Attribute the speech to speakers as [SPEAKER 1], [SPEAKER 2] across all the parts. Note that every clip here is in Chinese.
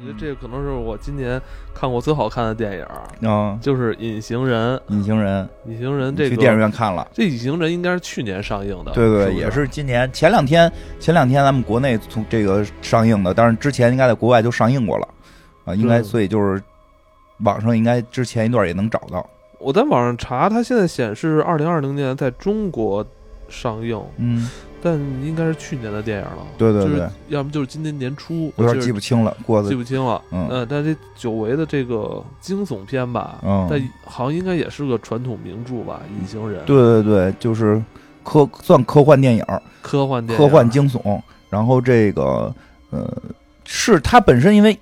[SPEAKER 1] 我觉得这可能是我今年看过最好看的电影儿，
[SPEAKER 2] 嗯，
[SPEAKER 1] 就是《隐形人》。
[SPEAKER 2] 隐形人，
[SPEAKER 1] 隐形人这个
[SPEAKER 2] 去电影院看了。
[SPEAKER 1] 这隐形人应该是去年上映的，
[SPEAKER 2] 对对，也是今年前两天，前两天咱们国内从这个上映的，但是之前应该在国外就上映过了啊，应该
[SPEAKER 1] 嗯
[SPEAKER 2] 所以就是网上应该之前一段也能找到。
[SPEAKER 1] 我在网上查，它现在显示二零二零年在中国上映，
[SPEAKER 2] 嗯，
[SPEAKER 1] 但应该是去年的电影了。就是
[SPEAKER 2] 对。对对，
[SPEAKER 1] 要么就是今年年初，
[SPEAKER 2] 有点
[SPEAKER 1] 记
[SPEAKER 2] 不清了，过的
[SPEAKER 1] 记不清了。
[SPEAKER 2] 嗯。
[SPEAKER 1] 呃，但这久违的这个惊悚片吧，
[SPEAKER 2] 嗯。
[SPEAKER 1] 但好像应该也是个传统名著吧，《隐形人》
[SPEAKER 2] 对对对，就是科算科幻电影，
[SPEAKER 1] 科幻电影，
[SPEAKER 2] 科幻惊悚，然后这个呃，是它本身，因为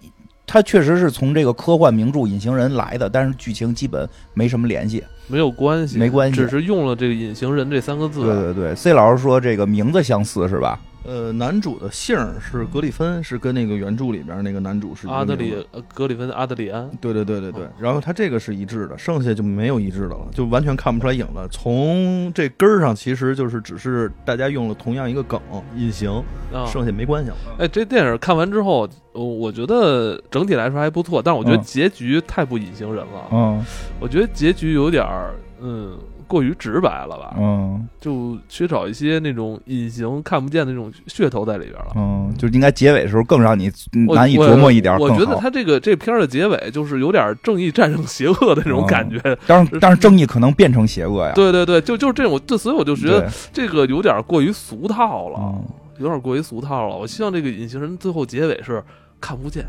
[SPEAKER 2] 它确实是从这个科幻名著《隐形人》来的，但是剧情基本没什么联系。
[SPEAKER 1] 没有关系，
[SPEAKER 2] 没关系
[SPEAKER 1] 只是用了这个“隐形人”这三个字。
[SPEAKER 2] 对对对，C 老师说这个名字相似是吧？
[SPEAKER 3] 呃，男主的姓儿是格里芬，是跟那个原著里边那个男主是
[SPEAKER 1] 阿德里呃格里芬阿德里安，
[SPEAKER 3] 对对对对对
[SPEAKER 1] 哦，
[SPEAKER 3] 然后他这个是一致的，剩下就没有一致的了，就完全看不出来影子。从这根儿上，其实就是只是大家用了同样一个梗“隐形”，
[SPEAKER 1] 啊，
[SPEAKER 3] 剩下没关系了。
[SPEAKER 1] 哎，这电影看完之后，呃我觉得整体来说还不错，但是我觉得
[SPEAKER 2] 嗯
[SPEAKER 1] 结局太不隐形人了。
[SPEAKER 2] 嗯
[SPEAKER 1] 我觉得结局有点儿，嗯，过于直白了吧，
[SPEAKER 2] 嗯
[SPEAKER 1] 就缺少一些那种隐形看不见的那种噱头在里边了。
[SPEAKER 2] 嗯，就应该结尾的时候更让你难以琢磨一点
[SPEAKER 1] 我。觉得他这个这片儿的结尾就是有点正义战胜邪恶的那种感觉。
[SPEAKER 2] 但是但是正义可能变成邪恶呀。
[SPEAKER 1] 对对对，就就是这种，这所以我就觉得，这个有点过于俗套了，
[SPEAKER 2] 嗯，
[SPEAKER 1] 有点过于俗套了。我希望这个隐形人最后结尾是看不见，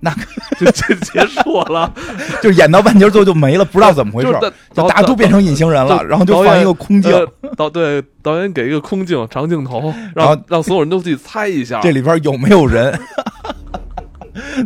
[SPEAKER 2] 那
[SPEAKER 1] 就就结束了，
[SPEAKER 2] 就演到半截儿最后就没了，不知道怎么回事儿，
[SPEAKER 1] 就
[SPEAKER 2] 就大家都变成隐形人了，然后就放一个空镜，
[SPEAKER 1] 呃导对导演给一个空镜长镜头，
[SPEAKER 2] 然后
[SPEAKER 1] 让让所有人都自己猜一下。
[SPEAKER 2] 这里边有没有人，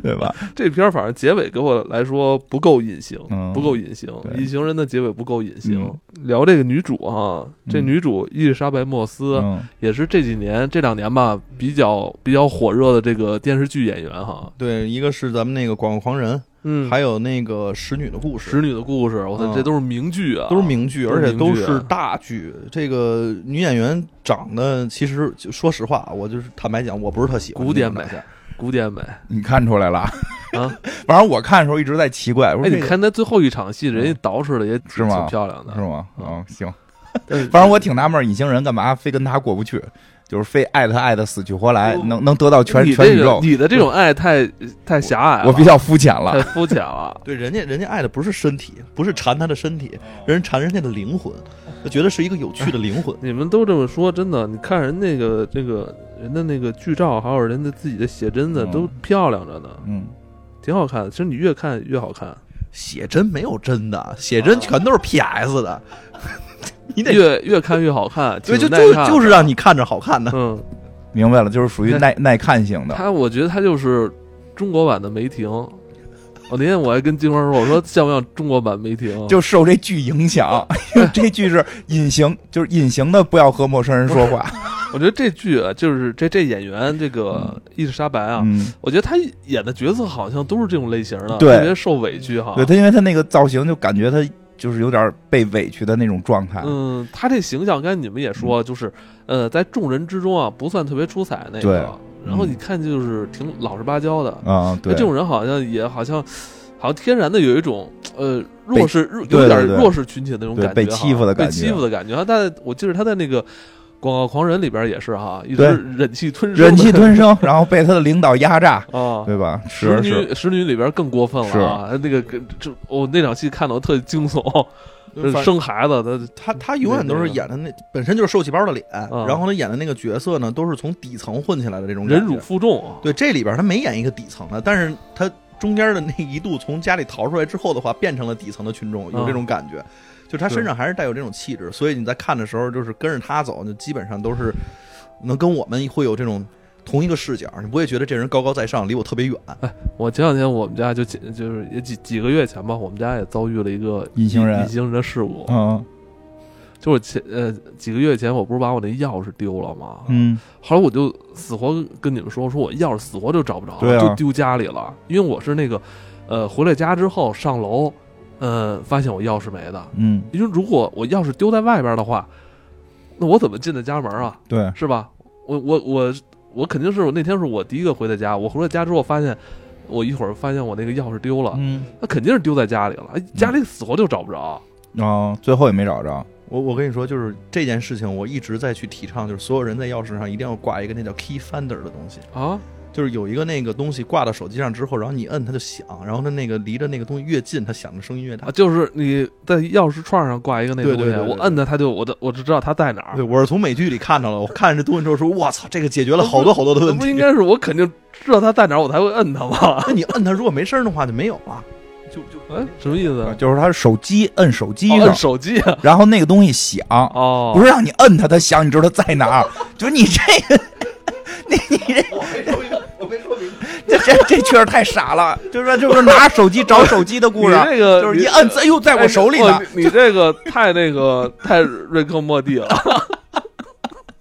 [SPEAKER 2] 对吧？
[SPEAKER 1] 这片儿反正结尾给我来说不够隐形，
[SPEAKER 2] 嗯
[SPEAKER 1] 不够隐形。
[SPEAKER 2] 对
[SPEAKER 1] 隐形人的结尾不够隐形。
[SPEAKER 2] 嗯
[SPEAKER 1] 聊这个女主哈，这
[SPEAKER 2] 嗯
[SPEAKER 1] 女主伊丽莎白·莫斯、
[SPEAKER 2] 嗯
[SPEAKER 1] 也是这几年这两年吧比较比较火热的这个电视剧演员哈。
[SPEAKER 3] 对，一个是咱们那个《广告狂人》，
[SPEAKER 1] 嗯，
[SPEAKER 3] 还有那个《使女的故事》，
[SPEAKER 1] 使女的故事，我操，
[SPEAKER 3] 嗯
[SPEAKER 1] 这都是名剧啊，
[SPEAKER 3] 都是名剧，而且都是大剧。这个女演员长得，其实就说实话，我就是坦白讲，我不是特喜欢
[SPEAKER 1] 古典美古典美
[SPEAKER 2] 你看出来了
[SPEAKER 1] 啊！
[SPEAKER 2] 反正我看的时候一直在奇怪，我
[SPEAKER 1] 哎，
[SPEAKER 2] 说
[SPEAKER 1] 你看他最后一场戏，人家捯饬的也挺
[SPEAKER 2] 是吗
[SPEAKER 1] 挺漂亮的，
[SPEAKER 2] 是吗？
[SPEAKER 1] 嗯
[SPEAKER 2] 嗯，行。
[SPEAKER 1] 嗯
[SPEAKER 2] 反正我挺纳闷儿，隐形人干嘛非跟他过不去？就是非爱他爱的死去活来，能能得到全全宇宙。
[SPEAKER 1] 你的这种爱太太狭隘了，
[SPEAKER 2] 我比较肤浅了太。
[SPEAKER 1] 肤浅了。
[SPEAKER 3] 对，人家人家爱的不是身体，不是缠他的身体，人缠人家的灵魂，就觉得是一个有趣的灵魂。
[SPEAKER 1] 你们都这么说，真的，你看人那个这个人的那个剧照，还有人的自己的写真的，
[SPEAKER 2] 嗯
[SPEAKER 1] 都漂亮着呢，
[SPEAKER 2] 嗯，
[SPEAKER 1] 挺好看的。其实你越看越好看，
[SPEAKER 3] 写真没有真的，写真全都是 PS 的，你得
[SPEAKER 1] 越越看越好看。
[SPEAKER 3] 对，就就就是让你看着好看的。
[SPEAKER 1] 嗯，
[SPEAKER 2] 明白了，就是属于耐耐看型的。
[SPEAKER 1] 他我觉得他就是中国版的梅婷。我那天我还跟金花说，我说像不像中国版梅婷？
[SPEAKER 2] 就受这剧影响，因为这剧是隐形，就是隐形的，不要和陌生人说话。
[SPEAKER 1] 我觉得这剧啊，就是这这演员这个伊丽莎白啊，
[SPEAKER 2] 嗯，
[SPEAKER 1] 我觉得她演的角色好像都是这种类型的，
[SPEAKER 2] 对
[SPEAKER 1] 特别受委屈哈。
[SPEAKER 2] 对她，因为她那个造型，就感觉她就是有点被委屈的那种状态。
[SPEAKER 1] 嗯，她这形象，刚才你们也说，就是呃，在众人之中啊，不算特别出彩那
[SPEAKER 2] 对
[SPEAKER 1] 个，然后你看就是挺老实巴交的。
[SPEAKER 2] 啊，对
[SPEAKER 1] 这，种人好像也好像好像天然的有一种呃弱势弱有点弱势群体的那种感觉哈，
[SPEAKER 2] 被欺负的感觉
[SPEAKER 1] 被欺负的感觉。他在我记得他在那个。广告狂人里边也是哈，一直忍气吞声，
[SPEAKER 2] 忍气吞声，然后被他的领导压榨，
[SPEAKER 1] 啊。
[SPEAKER 2] 对吧？
[SPEAKER 1] 使
[SPEAKER 2] 是是，
[SPEAKER 1] 女使女里边更过分了啊！那个跟这我那场戏看的我特惊悚，
[SPEAKER 3] 反
[SPEAKER 1] 生孩子的
[SPEAKER 3] 他他永远都是演的那本身就是受气包的脸，
[SPEAKER 1] 嗯
[SPEAKER 3] 然后他演的那个角色呢，都是从底层混起来的这种
[SPEAKER 1] 忍辱负重啊，
[SPEAKER 3] 对，这里边他没演一个底层的，但是他中间的那一度从家里逃出来之后的话，变成了底层的群众，有这种感觉。就他身上还是带有这种气质，所以你在看的时候，就是跟着他走，就基本上都是能跟我们会有这种同一个视角，你不会觉得这人高高在上，离我特别远。
[SPEAKER 1] 哎我前两天我们家就几就是也几几个月前吧，我们家也遭遇了一个
[SPEAKER 2] 隐形人
[SPEAKER 1] 隐形人的事故。
[SPEAKER 2] 嗯
[SPEAKER 1] 就是前呃几个月前，我不是把我那钥匙丢了吗？
[SPEAKER 2] 嗯
[SPEAKER 1] 后来我就死活跟你们说，说我钥匙死活就找不着，就丢家里了。因为我是那个呃回了家之后上楼，呃发现我钥匙没的。
[SPEAKER 2] 嗯，
[SPEAKER 1] 因为如果我钥匙丢在外边的话，那我怎么进的家门啊？
[SPEAKER 2] 对，
[SPEAKER 1] 是吧？我我我我肯定是我那天是我第一个回的家，我回了家之后发现我一会儿发现我那个钥匙丢了，
[SPEAKER 2] 嗯
[SPEAKER 1] 那肯定是丢在家里了，哎家里死活就找不着。
[SPEAKER 2] 哦，最后也没找着。
[SPEAKER 3] 我我跟你说，就是这件事情，我一直在去提倡，就是所有人在钥匙上一定要挂一个那叫 key finder 的东西，
[SPEAKER 1] 啊，
[SPEAKER 3] 就是有一个那个东西挂到手机上之后，然后你摁它就响，然后它那个离着那个东西越近，它响的声音越大
[SPEAKER 1] 啊，。就是你在钥匙串上挂一个那个东西，
[SPEAKER 3] 对对对对
[SPEAKER 1] 我摁它，它就我的我就知道它在哪儿
[SPEAKER 3] 对，。我是从美剧里看到了，我看着这东西之后说，我操，这个解决了好多好多的问题。
[SPEAKER 1] 不应该是我肯定知道它在哪儿，我才会摁它吗？
[SPEAKER 3] 那你摁它，如果没声的话就没有了，就就
[SPEAKER 1] 哎，什么意思？
[SPEAKER 2] 啊就是他手机摁手机上
[SPEAKER 1] 哦摁，手机啊？
[SPEAKER 2] 然后那个东西响，
[SPEAKER 1] 哦，
[SPEAKER 2] 不是让你摁它，它响，你知道它在哪儿？就是你这个，你你这这这这确实太傻了，就是说就是拿手机找手机的故事
[SPEAKER 1] 你，这个
[SPEAKER 2] 就是一摁，哎呦，在我手里呢
[SPEAKER 1] 哎。你你这个太那个太瑞克莫蒂了。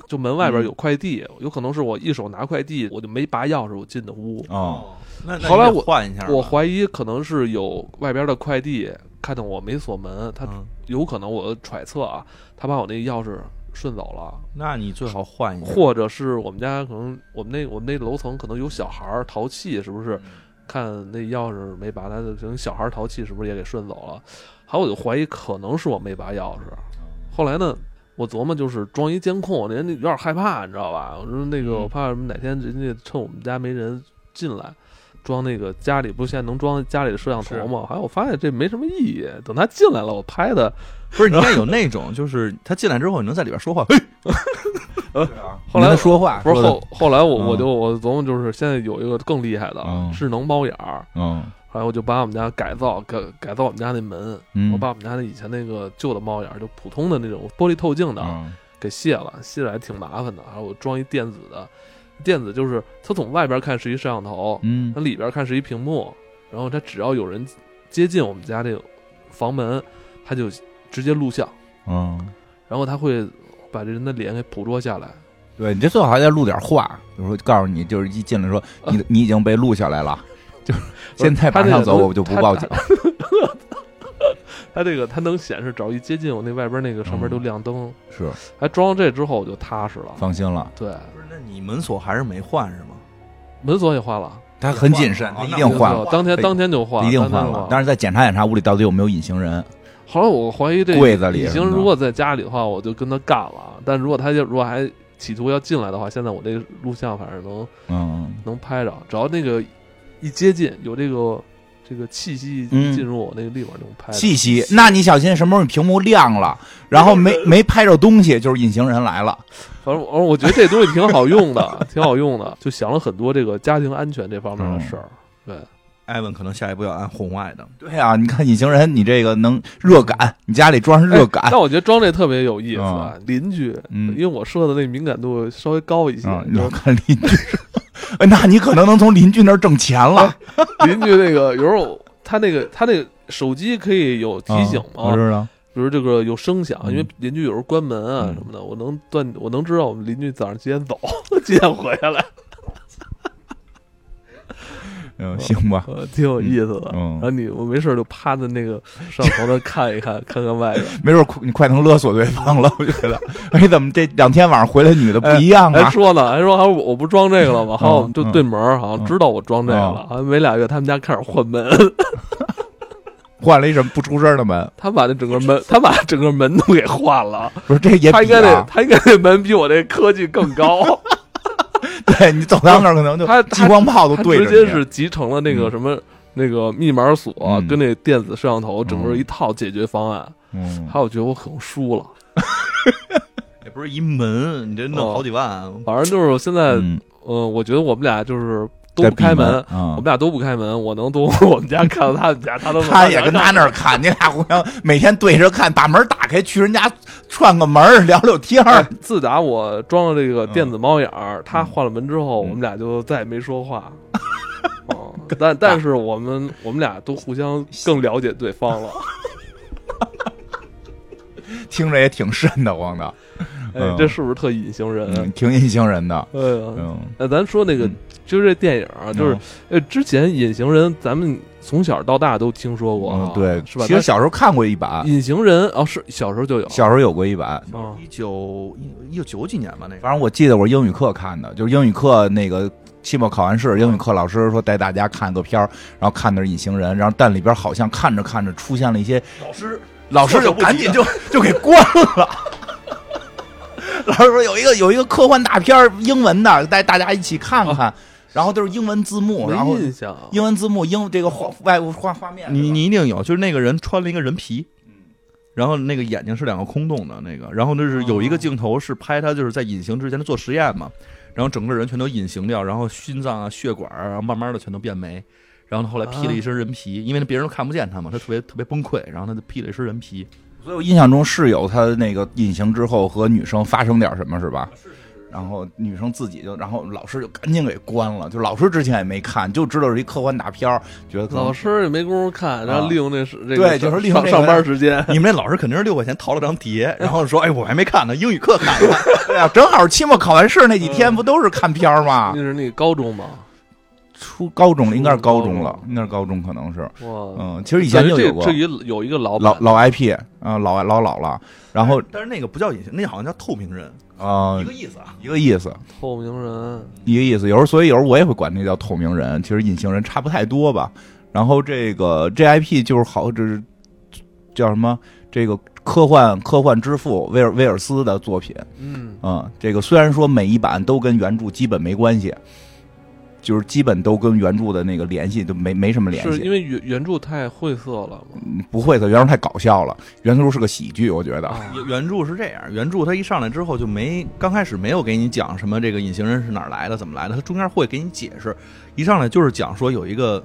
[SPEAKER 1] 就门外边有快递，有可能是我一手拿快递，我就没拔钥匙，我进的屋。
[SPEAKER 2] 哦，
[SPEAKER 3] 那
[SPEAKER 1] 后来我
[SPEAKER 3] 换一下吧，
[SPEAKER 1] 我怀疑可能是有外边的快递看到我没锁门，他
[SPEAKER 3] 嗯
[SPEAKER 1] 有可能我揣测啊，他把我那钥匙顺走了，
[SPEAKER 3] 那你最好换一个。
[SPEAKER 1] 或者是我们家可能我们那我们那楼层可能有小孩儿淘气，是不是？看那钥匙没拔，他就可能小孩儿淘气，是不是也给顺走了？还有我就怀疑可能是我没拔钥匙。后来呢，我琢磨就是装一监控，人家有点害怕，你知道吧？我说那个
[SPEAKER 3] 嗯
[SPEAKER 1] 我怕什么哪天人家趁我们家没人进来。装那个家里不是现在能装家里的摄像头吗？还有我发现这没什么意义。等他进来了，我拍的。
[SPEAKER 3] 不是，你看有那种，就是他进来之后，你能在里边说话。嘿，
[SPEAKER 1] 后来
[SPEAKER 2] 他说话
[SPEAKER 1] 不是后后来我
[SPEAKER 2] 嗯
[SPEAKER 1] 我就我琢磨就是现在有一个更厉害的
[SPEAKER 2] 嗯
[SPEAKER 1] 智能猫眼儿，
[SPEAKER 2] 嗯
[SPEAKER 1] 后来我就把我们家改造改改造我们家那门，
[SPEAKER 2] 嗯，
[SPEAKER 1] 我把我们家那以前那个旧的猫眼儿，就普通的那种玻璃透镜的，
[SPEAKER 2] 嗯
[SPEAKER 1] 给卸了，卸了还挺麻烦的。然后我装一电子的，电子就是它从外边看是一摄像头，
[SPEAKER 2] 嗯。
[SPEAKER 1] 它里边看是一屏幕，然后它只要有人接近我们家这个房门，它就直接录像，
[SPEAKER 2] 嗯，
[SPEAKER 1] 然后它会把这人的脸给捕捉下来。
[SPEAKER 2] 对你这最好还得录点话，比如说告诉你，就是一进来说你你已经被录下来了，就是现在马上走，我就不报警。
[SPEAKER 1] 它这个它能显示，只要一接近我那外边那个上面都亮灯，
[SPEAKER 2] 是
[SPEAKER 1] 还装上这之后我就踏实了。
[SPEAKER 2] 放心了，
[SPEAKER 1] 对，
[SPEAKER 3] 不是，那你门锁还是没换是吗？
[SPEAKER 1] 门锁也换了，
[SPEAKER 2] 他很谨慎，
[SPEAKER 3] 啊
[SPEAKER 2] 他一
[SPEAKER 3] 那
[SPEAKER 2] 定换了，
[SPEAKER 1] 当天当天就换，
[SPEAKER 2] 一定换了。但是再检查检查屋里到底有没有隐形人。
[SPEAKER 1] 后来我怀疑这
[SPEAKER 2] 柜子里
[SPEAKER 1] 隐形如果在家里的话，我就跟他干了。但如果他就如果还企图要进来的话，现在我这个录像反正能
[SPEAKER 2] 嗯，
[SPEAKER 1] 能拍着，只要那个一接近有这个这个气息进入我那个立马就拍着。
[SPEAKER 2] 气息，那你小心什么时候你屏幕亮了，然后没没拍着东西，就是隐形人来了。
[SPEAKER 1] 反正我我觉得这东西挺好用的，挺好用的，就想了很多这个家庭安全这方面的事儿。对，
[SPEAKER 3] 艾文可能下一步要安红外的，
[SPEAKER 2] 对啊，你看隐形人，你这个能热感，你家里装上热感
[SPEAKER 1] 但我觉得装这特别有意思，啊，邻居，
[SPEAKER 2] 嗯
[SPEAKER 1] 因为我设的那敏感度稍微高一些，
[SPEAKER 2] 啊，
[SPEAKER 1] 你
[SPEAKER 2] 你要看邻居，哎那你可能能从邻居那儿挣钱了。
[SPEAKER 1] 邻居那个有时候他那个他那个手机可以有提醒吗？
[SPEAKER 2] 啊我知道。
[SPEAKER 1] 比如这个有声响，
[SPEAKER 2] 嗯
[SPEAKER 1] 因为邻居有时候关门啊
[SPEAKER 2] 嗯
[SPEAKER 1] 什么的，我能断，我能知道我们邻居早上几点走，几点回来，
[SPEAKER 2] 嗯，行吧。
[SPEAKER 1] 呃，挺有意思的。
[SPEAKER 2] 嗯
[SPEAKER 1] 然后你我没事就趴在那个摄像头那看一看，看看外边。
[SPEAKER 2] 没准你快能勒索对方了，我觉得。哎，怎么这两天晚上回来女的不一样啊
[SPEAKER 1] 还
[SPEAKER 2] 啊？
[SPEAKER 1] 说呢，还说还我我不装这个了吗？好，
[SPEAKER 2] 嗯
[SPEAKER 1] 我们就对门，好像知道我装这个了。好像没俩月，他们家开始换门，
[SPEAKER 2] 换了一什么不出声的门？
[SPEAKER 1] 他把那整个门，他把整个门都给换了。
[SPEAKER 2] 不是，这也比
[SPEAKER 1] 他应该得，
[SPEAKER 2] 啊。
[SPEAKER 1] 他应该那门比我这科技更高。
[SPEAKER 2] 对你走到那儿可能就
[SPEAKER 1] 他
[SPEAKER 2] 激光炮都对着。
[SPEAKER 1] 直接是集成了那个
[SPEAKER 2] 嗯
[SPEAKER 1] 什么、那个密码锁、
[SPEAKER 2] 嗯
[SPEAKER 1] 跟那电子摄像头整个
[SPEAKER 2] 嗯
[SPEAKER 1] 一套解决方案。
[SPEAKER 2] 嗯，
[SPEAKER 1] 还有，我觉得我可能输了。
[SPEAKER 3] 也不是一门，你这弄好几万，
[SPEAKER 1] 反正就是现在，
[SPEAKER 2] 嗯
[SPEAKER 1] 嗯、我觉得我们俩就是都不开门。
[SPEAKER 2] 啊
[SPEAKER 1] 我们俩都不开门，我能从 我们家看到他们家，他都
[SPEAKER 2] 他也跟他那儿看，你俩互相每天对着看，把门打开去人家串个门聊聊天。
[SPEAKER 1] 自打我装了这个电子猫眼儿，
[SPEAKER 2] 嗯
[SPEAKER 1] 他换了门之后，我们俩就再也没说话。哦，但但是我们我们俩都互相更了解对方了。
[SPEAKER 2] 听着也挺瘆得慌的。
[SPEAKER 1] 哎
[SPEAKER 2] 嗯，
[SPEAKER 1] 这是不是特隐形人？
[SPEAKER 2] 嗯，挺隐形人的，
[SPEAKER 1] 哎呀，
[SPEAKER 2] 嗯，
[SPEAKER 1] 那咱说那个
[SPEAKER 2] 嗯，
[SPEAKER 1] 就是这电影啊，就是呃，之前隐形人咱们从小到大都听说过啊，
[SPEAKER 2] 嗯对，
[SPEAKER 1] 是吧？
[SPEAKER 2] 其实小时候看过一版，
[SPEAKER 1] 隐形人哦，是小时候就有，
[SPEAKER 2] 小时候有过一版，
[SPEAKER 1] 啊
[SPEAKER 3] 一九一九九几年吧，那个。
[SPEAKER 2] 反正我记得我是英语课看的，就是英语课那个期末考完试，英语课老师说带大家看个片儿，然后看的是隐形人，然后但里边好像看着看着出现了一些
[SPEAKER 3] 老师。
[SPEAKER 2] 老师就赶紧就就给关了。老师说有一个有一个科幻大片儿英文的，带大家一起看看，然后都是英文字幕，然后英文字幕英这个画外部画画面，
[SPEAKER 3] 你你一定有，就是那个人穿了一个人皮，然后那个眼睛是两个空洞的那个，然后那是有一个镜头是拍他就是在隐形之前他做实验嘛，然后整个人全都隐形掉，然后心脏啊血管啊，然后慢慢的全都变没，然后他后来披了一身人皮，因为别人都看不见他嘛，他特别特别崩溃，然后他就披了一身人皮，
[SPEAKER 2] 所以我印象中是有他那个隐形之后和女生发生点什么，是吧？然后女生自己就，然后老师就赶紧给关了。就老师之前也没看，就知道是一科幻大片儿，觉得可能
[SPEAKER 1] 老师也没工夫看，然后利用那时这个
[SPEAKER 2] 对就是利用这个
[SPEAKER 1] 上上班时间，
[SPEAKER 3] 你们那老师肯定是六块钱淘了张碟，然后说哎我还没看呢，英语课看了，
[SPEAKER 2] 对啊，正好期末考完试那几天不都是看片儿吗
[SPEAKER 1] 那？是那个高中吗，
[SPEAKER 2] 初高中了，应该是高中了
[SPEAKER 1] 初高，
[SPEAKER 2] 应该是高中，可能是。
[SPEAKER 1] 哇，
[SPEAKER 2] 嗯，其实以前就有过
[SPEAKER 1] 这这一有一个老
[SPEAKER 2] 老老 IP 啊，老老老了。然后
[SPEAKER 3] 但是那个不叫隐形，那好像叫透明人，
[SPEAKER 2] 啊
[SPEAKER 3] 一个，意思啊。
[SPEAKER 2] 一个意思，
[SPEAKER 1] 透明人，
[SPEAKER 2] 一个意思。有时候，所以有时候我也会管那叫透明人，其实隐形人差不太多吧。然后这个 JIP 就是好，这是叫什么？这个科幻科幻之父威尔威尔斯的作品。
[SPEAKER 1] 嗯，
[SPEAKER 2] 嗯，这个虽然说每一版都跟原著基本没关系，就是基本都跟原著的那个联系都没没什么联系。
[SPEAKER 1] 是因为原原著太晦涩了嘛，
[SPEAKER 2] 嗯不会的，原著太搞笑了，原著是个喜剧，我觉得。
[SPEAKER 1] 啊
[SPEAKER 3] 原原著是这样，原著它一上来之后就没刚开始没有给你讲什么这个隐形人是哪儿来的，怎么来的，它中间会给你解释。一上来就是讲说有一个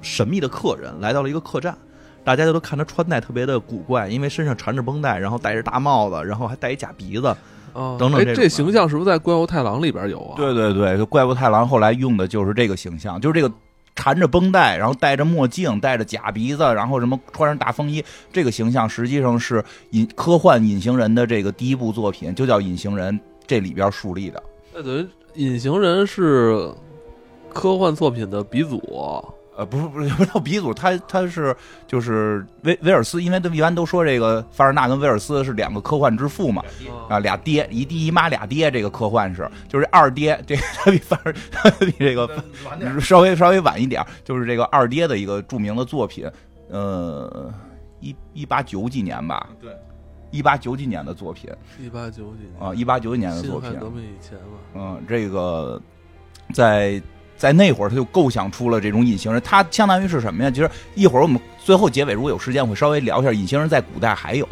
[SPEAKER 3] 神秘的客人来到了一个客栈，大家就都看他穿戴特别的古怪，因为身上缠着绷带，然后戴着大帽子，然后还戴一假鼻子。
[SPEAKER 1] 啊，哎，
[SPEAKER 3] 等等这
[SPEAKER 1] 这形象是不是在《怪物太郎》里边有啊？
[SPEAKER 2] 对对对，就怪物太郎后来用的就是这个形象，就是这个缠着绷带，然后戴着墨镜，戴着假鼻子，然后什么穿上大风衣，这个形象实际上是隐科幻隐形人的这个第一部作品，就叫隐形人，这里边树立的。
[SPEAKER 1] 那等于隐形人是科幻作品的鼻祖，
[SPEAKER 2] 呃，不是不是 不是鼻祖，他他是就是威威尔斯，因为他们一般都说这个凡尔纳跟威尔斯是两个科幻之父嘛，啊，俩爹，一爹一妈俩爹，这个科幻是，就是二爹，这个他比凡尔他比这个稍微稍微晚一点，就是这个二爹的一个著名的作品，呃，一一八九几年吧，
[SPEAKER 3] 对，
[SPEAKER 2] 一八九几年的作品
[SPEAKER 1] 一八九几年
[SPEAKER 2] 啊，一八九几年的作品，
[SPEAKER 1] 革命以前嘛，
[SPEAKER 2] 嗯，这个在在那会儿他就构想出了这种隐形人，他相当于是什么呀？其实一会儿我们最后结尾如果有时间会稍微聊一下隐形人在古代还有。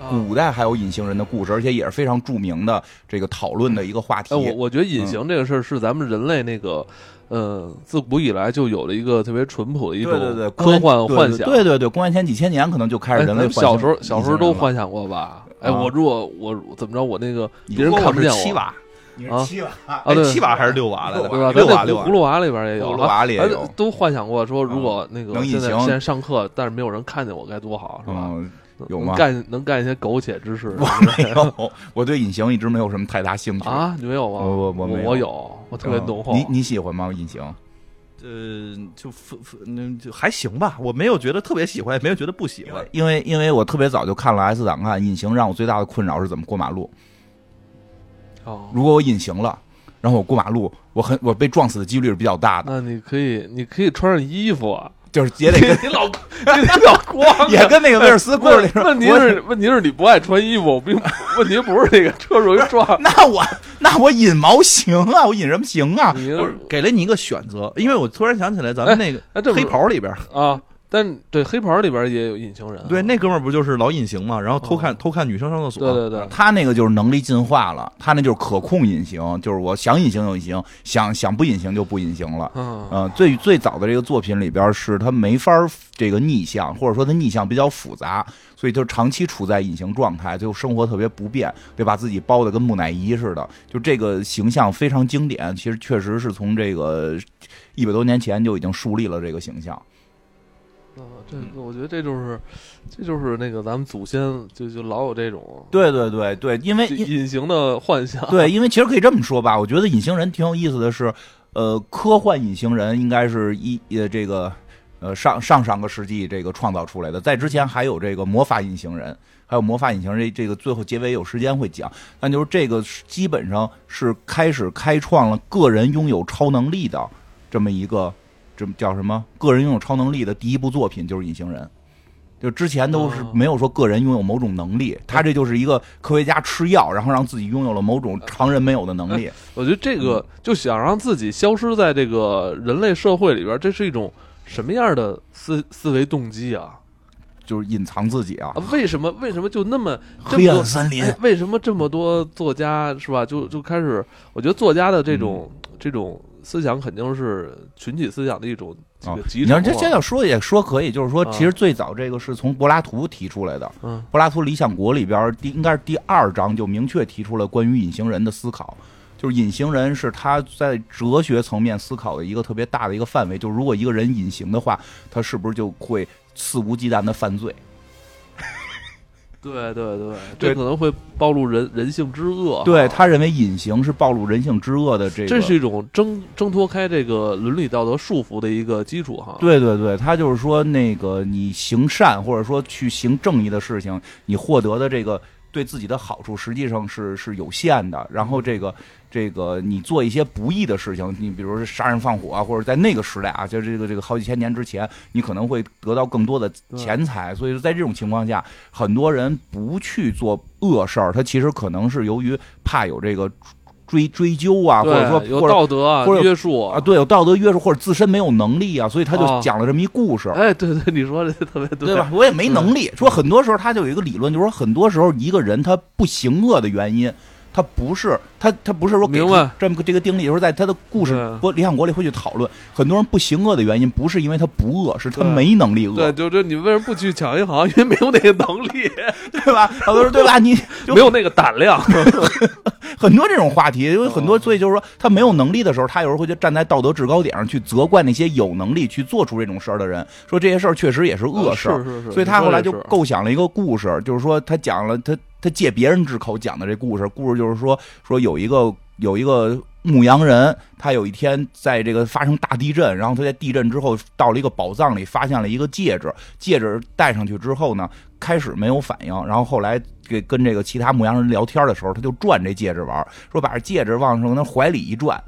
[SPEAKER 1] 啊
[SPEAKER 2] 古代还有隐形人的故事，而且也是非常著名的这个讨论的一个话题。
[SPEAKER 1] 哎，我我觉得隐形这个事儿是咱们人类那个，呃，自古以来就有了一个特别淳朴的一种科幻幻想。
[SPEAKER 2] 对对对，公元前几千年可能就开
[SPEAKER 1] 哎，
[SPEAKER 2] 始人类幻想
[SPEAKER 1] 小时候小时候都幻想过吧？哎，
[SPEAKER 2] 啊
[SPEAKER 1] 我如果我怎么着，我那个
[SPEAKER 2] 你
[SPEAKER 1] 别人看不见我，
[SPEAKER 2] 你
[SPEAKER 1] 啊
[SPEAKER 2] 是七瓦，
[SPEAKER 1] 啊对
[SPEAKER 3] 哎七瓦还是六瓦来的？
[SPEAKER 1] 对吧？
[SPEAKER 3] 六瓦六瓦
[SPEAKER 1] 葫。芦娃里边也有，
[SPEAKER 2] 葫芦娃里有
[SPEAKER 1] 都幻想过说，如果那个
[SPEAKER 2] 能隐形
[SPEAKER 1] 现在现在上课，但是没有人看见我该多好，是吧？
[SPEAKER 2] 嗯，有吗
[SPEAKER 1] 干 能干一些苟且之事
[SPEAKER 2] 我没有，我对隐形一直没有什么太大兴趣。
[SPEAKER 1] 啊？你没有吗？
[SPEAKER 2] 我我我没有
[SPEAKER 1] 我有，我特别
[SPEAKER 2] 嗯
[SPEAKER 1] 浓厚。
[SPEAKER 2] 你你喜欢吗？隐形？
[SPEAKER 3] 呃，就分分那就还行吧，我没有觉得特别喜欢，也没有觉得不喜欢。
[SPEAKER 2] 因为因为我特别早就看了《S 档案》，隐形让我最大的困扰是怎么过马路。
[SPEAKER 1] 哦，
[SPEAKER 2] 如果我隐形了，然后我过马路，我很我被撞死的几率是比较大的，
[SPEAKER 1] 那你可以，你可以穿上衣服啊。
[SPEAKER 2] 就是也得跟
[SPEAKER 1] 你老 你老光
[SPEAKER 2] 也跟那个威尔斯故事里说，
[SPEAKER 1] 问题是问题是你不爱穿衣服，并问题不是那个车容易撞。
[SPEAKER 2] 那我 那我隐毛行啊，我隐什么行啊？
[SPEAKER 3] 我给了你一个选择，因为我突然想起来，咱们那个黑袍里边，
[SPEAKER 1] 啊，但对黑袍里边也有隐形人啊，
[SPEAKER 3] 对那哥们儿不就是老隐形嘛，然后偷看
[SPEAKER 1] 哦
[SPEAKER 3] 偷看女生上厕所，
[SPEAKER 1] 对对对，
[SPEAKER 2] 他那个就是能力进化了，他那就是可控隐形，就是我想隐形就隐形，想想不隐形就不隐形了。
[SPEAKER 1] 嗯
[SPEAKER 2] 嗯，最最早的这个作品里边是他没法儿这个逆向，或者说他逆向比较复杂，所以就长期处在隐形状态，就生活特别不便，得把自己包的跟木乃伊似的。就这个形象非常经典，其实确实是从这个一百多年前就已经树立了这个形象。
[SPEAKER 1] 啊，这个我觉得这就是，这就是那个咱们祖先就就老有这种
[SPEAKER 2] 对对对对，因为
[SPEAKER 1] 隐形的幻想。
[SPEAKER 2] 对，因为其实可以这么说吧，我觉得隐形人挺有意思的是，呃，科幻隐形人应该是一呃这个呃上上上个世纪这个创造出来的，在之前还有这个魔法隐形人，还有魔法隐形人这个最后结尾有时间会讲，但就是这个是基本上是开始开创了个人拥有超能力的这么一个这叫什么个人拥有超能力的第一部作品就是隐形人。就之前都是
[SPEAKER 1] 哦
[SPEAKER 2] 没有说个人拥有某种能力，他这就是一个科学家吃药，然后让自己拥有了某种常人没有的能力。
[SPEAKER 1] 我觉得这个就想让自己消失在这个人类社会里边，这是一种什么样的思思维动机啊？
[SPEAKER 2] 就是隐藏自己啊
[SPEAKER 1] 啊，，为什么为什么就那么这
[SPEAKER 2] 黑
[SPEAKER 1] 么多
[SPEAKER 2] 暗森林
[SPEAKER 1] 哎为什么这么多作家是吧？就就开始，我觉得作家的这种、
[SPEAKER 2] 嗯
[SPEAKER 1] 这种思想肯定是群体思想的一种集。
[SPEAKER 2] 你要这这要说也说可以，就是说，
[SPEAKER 1] 啊
[SPEAKER 2] 其实最早这个是从柏拉图提出来的。
[SPEAKER 1] 嗯
[SPEAKER 2] 柏拉图《理想国》里边第应该是第二章就明确提出了关于隐形人的思考，就是隐形人是他在哲学层面思考的一个特别大的一个范围，就是如果一个人隐形的话，他是不是就会肆无忌惮的犯罪？
[SPEAKER 1] 对对对，
[SPEAKER 2] 对
[SPEAKER 1] 这可能会暴露人人性之恶。
[SPEAKER 2] 对他认为隐形是暴露人性之恶的这个，
[SPEAKER 1] 这是一种挣挣脱开这个伦理道德束缚的一个基础哈。
[SPEAKER 2] 对对对，他就是说，那个你行善或者说去行正义的事情，你获得的这个对自己的好处，实际上是是有限的。然后这个这个你做一些不义的事情，你比如说杀人放火啊，或者在那个时代啊，就这个这个好几千年之前，你可能会得到更多的钱财。所以说在这种情况下，很多人不去做恶事儿，他其实可能是由于怕有这个追追究啊，或者说，
[SPEAKER 1] 有
[SPEAKER 2] 或者
[SPEAKER 1] 道德啊
[SPEAKER 2] 或者
[SPEAKER 1] 约束
[SPEAKER 2] 啊，对，有道德约束或者自身没有能力啊，所以他就
[SPEAKER 1] 哦
[SPEAKER 2] 讲了这么一故事。
[SPEAKER 1] 哎，对对，你说的特别对
[SPEAKER 2] 对吧？？我也没能力。说很多时候他就有一个理论，就是说很多时候一个人他不行恶的原因，他不是他他不是说给这么个这个定力，就是在他的故事
[SPEAKER 1] 对
[SPEAKER 2] 国理想国里会去讨论，很多人不行恶的原因不是因为他不恶，是他没能力恶，
[SPEAKER 1] 对，就这你为什么不去抢银行？因为没有那个能力，
[SPEAKER 2] 对吧？好多人对吧？你就
[SPEAKER 1] 没有那个胆量。
[SPEAKER 2] 很多这种话题，因为很多，
[SPEAKER 1] 哦
[SPEAKER 2] 所以就是说，他没有能力的时候，他有时候会就站在道德制高点上去责怪那些有能力去做出这种事儿的人，说这些事儿确实也是恶事儿。
[SPEAKER 1] 是是是，
[SPEAKER 2] 所以他后来就构想了一个故事，就是说他讲了他他借别人之口讲的这故事，故事就是说说有一个有一个牧羊人，他有一天在这个发生大地震，然后他在地震之后到了一个宝藏里，发现了一个戒指，戒指戴上去之后呢，开始没有反应，然后后来给跟这个其他牧羊人聊天的时候，他就转这戒指玩，说把这戒指往上他怀里一转。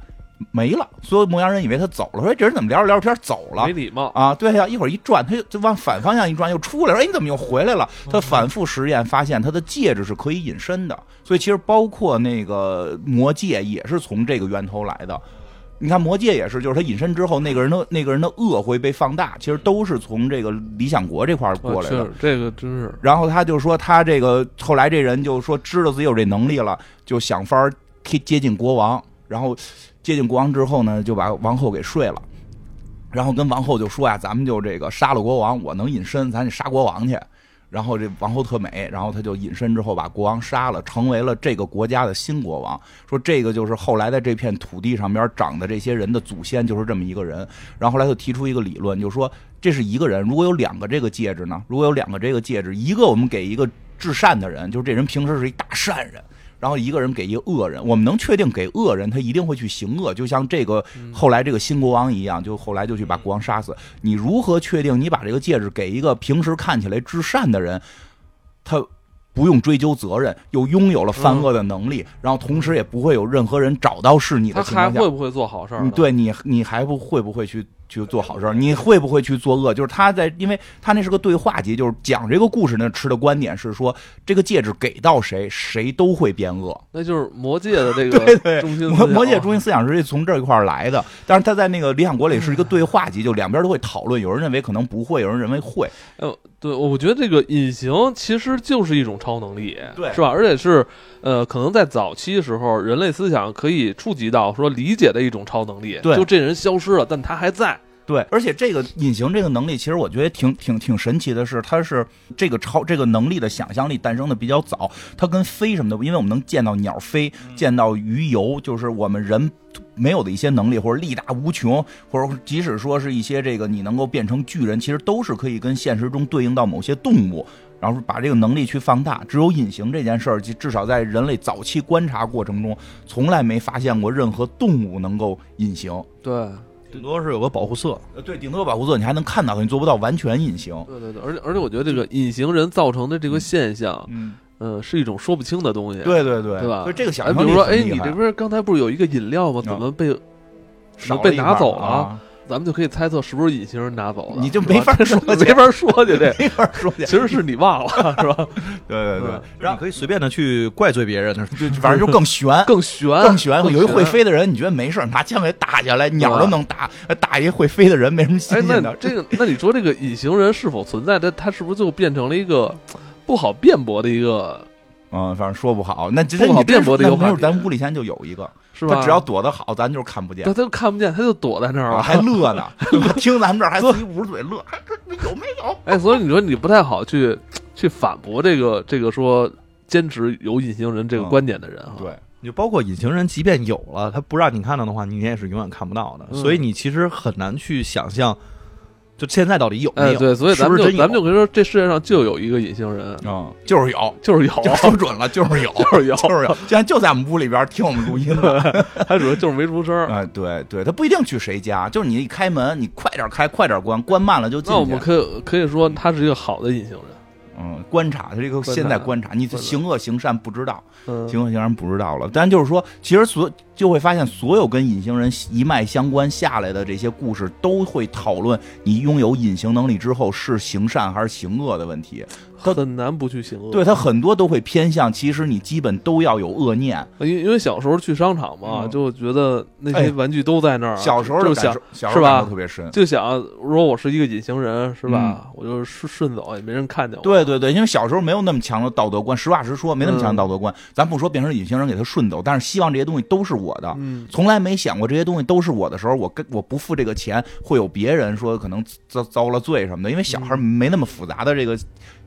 [SPEAKER 2] 没了，所有牧羊人以为他走了，说这人怎么聊着聊着天走了？
[SPEAKER 1] 没礼貌。
[SPEAKER 2] 啊，对呀、一会儿一转，他就就往反方向一转，又出来了。哎，你怎么又回来了？他反复实验发现，他的戒指是可以隐身的。所以其实包括那个魔戒也是从这个源头来的。你看魔戒也是，就是他隐身之后，那个人的那个人的恶会被放大，其实都是从这个理想国这块儿过来的。
[SPEAKER 1] 啊是这个真是
[SPEAKER 2] 然后他就说，他这个后来这人就说知道自己有这能力了，就想法儿贴接近国王，然后接近国王之后呢，就把王后给睡了，然后跟王后就说呀，咱们就这个杀了国王，我能隐身，咱去杀国王去。然后这王后特美，然后他就隐身之后把国王杀了，成为了这个国家的新国王。说这个就是后来在这片土地上边长的这些人的祖先，就是这么一个人。然后后来就提出一个理论，就说这是一个人，如果有两个这个戒指呢？如果有两个这个戒指，一个我们给一个至善的人，就是这人平时是一大善人。然后一个人给一个恶人，我们能确定给恶人他一定会去行恶，就像这个后来这个新国王一样，就后来就去把国王杀死。你如何确定你把这个戒指给一个平时看起来至善的人，他不用追究责任，又拥有了犯恶的能力，然后同时也不会有任何人找到是你的情况下
[SPEAKER 1] 还会，不会做好事？
[SPEAKER 2] 对你，你还不会不会去去做好事儿？你会不会去作恶？就是他在，因为他那是个对话集，就是讲这个故事那，持的观点是说，这个戒指给到谁，谁都会变恶。
[SPEAKER 1] 那就是魔戒的这
[SPEAKER 2] 对对
[SPEAKER 1] 个中心思
[SPEAKER 2] 魔
[SPEAKER 1] 想
[SPEAKER 2] 魔界中心思想是从这一块儿来的，但是他在那个理想国里是一个对话集，就两边都会讨论，有人认为可能不会，有人认为会。
[SPEAKER 1] 呃，对，我觉得这个隐形其实就是一种超能力，
[SPEAKER 2] 对
[SPEAKER 1] 是吧？而且是呃，可能在早期的时候，人类思想可以触及到说理解的一种超能力，
[SPEAKER 2] 对
[SPEAKER 1] 就这人消失了，但他还在，
[SPEAKER 2] 对，而且这个隐形这个能力，其实我觉得挺挺挺神奇的是，它是这个超这个能力的想象力诞生的比较早。它跟飞什么的，因为我们能见到鸟飞，见到鱼游，就是我们人没有的一些能力，或者力大无穷，或者即使说是一些这个你能够变成巨人，其实都是可以跟现实中对应到某些动物，然后把这个能力去放大。只有隐形这件事儿，至少在人类早期观察过程中，从来没发现过任何动物能够隐形。
[SPEAKER 1] 对，
[SPEAKER 3] 顶多是有个保护色。
[SPEAKER 2] 呃，对，顶多有保护色你还能看到，你做不到完全隐形。
[SPEAKER 1] 对对对，而且而且我觉得这个隐形人造成的这个现象，
[SPEAKER 2] 嗯，
[SPEAKER 1] 呃，是一种说不清的东西。
[SPEAKER 2] 对对对，
[SPEAKER 1] 对吧
[SPEAKER 2] 所以这个想
[SPEAKER 1] 哎，
[SPEAKER 2] 象力
[SPEAKER 1] 比如说，哎，你这不是刚才不是有一个饮料吗？怎么被
[SPEAKER 2] 怎么
[SPEAKER 1] 被拿走了
[SPEAKER 2] 啊？
[SPEAKER 1] 咱们就可以猜测是不是隐形人拿走了。
[SPEAKER 2] 你就没法说
[SPEAKER 1] 没法说去这。
[SPEAKER 2] 没法说去。
[SPEAKER 1] 其实是你忘了，是吧？
[SPEAKER 2] 对对对
[SPEAKER 1] 然
[SPEAKER 3] 后你可以随便的去怪罪别人的，
[SPEAKER 2] 就反正就更悬。
[SPEAKER 1] 更悬，
[SPEAKER 2] 更悬，有一会。飞的人，你觉得没事，拿枪给打下来，鸟都能打，打一会飞的人没什么新
[SPEAKER 1] 哎，那
[SPEAKER 2] 鲜的。
[SPEAKER 1] 这个，那你说这个隐形人是否存在？它它是不是就变成了一个不好辩驳的一个，
[SPEAKER 2] 嗯，反正说不好。那这
[SPEAKER 1] 不好
[SPEAKER 2] 你
[SPEAKER 1] 辩驳的一个
[SPEAKER 2] 咱屋里现在就有一个，
[SPEAKER 1] 是吧？
[SPEAKER 2] 他只要躲得好，咱就是看不见
[SPEAKER 1] 他，他就看不见，他就躲在那儿
[SPEAKER 2] 啊
[SPEAKER 1] 了，
[SPEAKER 2] 还乐呢。听咱们这儿还自己捂着嘴乐，还这有没有？
[SPEAKER 1] 哎，所以你说你不太好去去反驳这个这个说坚持有隐形人这个
[SPEAKER 2] 嗯
[SPEAKER 1] 观点的人哈。
[SPEAKER 2] 对，
[SPEAKER 3] 你就包括隐形人，即便有了，他不让你看到的话，你也是永远看不到的。
[SPEAKER 1] 嗯
[SPEAKER 3] 所以你其实很难去想象，就现在到底有没
[SPEAKER 1] 哎，
[SPEAKER 3] 有？
[SPEAKER 1] 对，所以咱们就？咱们就可以说，这世界上就有一个隐形人，
[SPEAKER 2] 啊，就是有，
[SPEAKER 1] 就是有，
[SPEAKER 2] 就说准了，就是有，
[SPEAKER 1] 就是有，
[SPEAKER 2] 就是有。现在就在我们屋里边听我们录音呢。
[SPEAKER 1] 他主要就是没出声儿。
[SPEAKER 2] 哎，对对，他不一定去谁家，就是你一开门，你快点开，快点关，关慢了就进去。
[SPEAKER 1] 那我们可以可以说他是一个好的隐形人。
[SPEAKER 2] 嗯，观察他这个现在观察，你行恶行善不知道，
[SPEAKER 1] 嗯，
[SPEAKER 2] 行恶行善不知道了。但就是说，其实所就会发现，所有跟隐形人一脉相关下来的这些故事，都会讨论你拥有隐形能力之后是行善还是行恶的问题。他
[SPEAKER 1] 很难不去行恶。
[SPEAKER 2] 对他很多都会偏向，其实你基本都要有恶念。
[SPEAKER 1] 因为因为小时候去商场嘛，
[SPEAKER 2] 嗯
[SPEAKER 1] 就觉得那
[SPEAKER 2] 哎
[SPEAKER 1] 些玩具都在那儿，
[SPEAKER 2] 小时候
[SPEAKER 1] 就想是吧
[SPEAKER 2] 特别深。
[SPEAKER 1] 就想，如果我是一个隐形人，是吧？我就顺顺走，也没人看见我。
[SPEAKER 2] 对对对，因为小时候没有那么强的道德观，实话实说，没那么强
[SPEAKER 1] 嗯
[SPEAKER 2] 的道德观。咱不说变成隐形人给他顺走，但是希望这些东西都是我的。
[SPEAKER 1] 嗯，
[SPEAKER 2] 从来没想过这些东西都是我的时候，我跟我不付这个钱，会有别人说可能遭遭了罪什么的。因为小孩没那么复杂的这个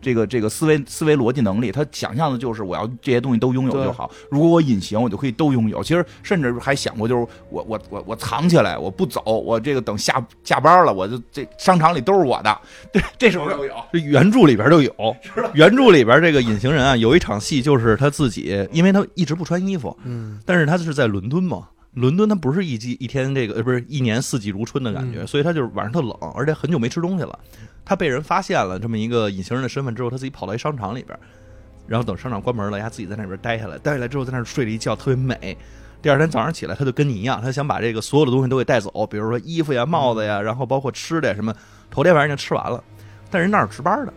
[SPEAKER 2] 这个这个思维思维逻辑能力，他想象的就是我要这些东西都拥有就好。如果我隐形，我就可以都拥有。其实甚至还想过，就是我我我我藏起来，我不走，我这个等下下班了，我就这商场里都是我的。对，这时候都有。
[SPEAKER 3] 这原著里边都有，原著里边这个隐形人啊，有一场戏就是他自己，因为他一直不穿衣服，
[SPEAKER 1] 嗯，
[SPEAKER 3] 但是他是在伦敦嘛，伦敦它不是一季一天这个，呃，不是一年四季如春的感觉，
[SPEAKER 1] 嗯
[SPEAKER 3] 所以它就是晚上特冷，而且很久没吃东西了。他被人发现了这么一个隐形人的身份之后，他自己跑到一商场里边，然后等商场关门了，他自己在那边待下来，待下来之后在那儿睡了一觉，特别美。第二天早上起来，他就跟你一样，他想把这个所有的东西都给带走，比如说衣服呀、帽子呀，然后包括吃的呀什么，头天晚上就吃完了。但人那儿值班的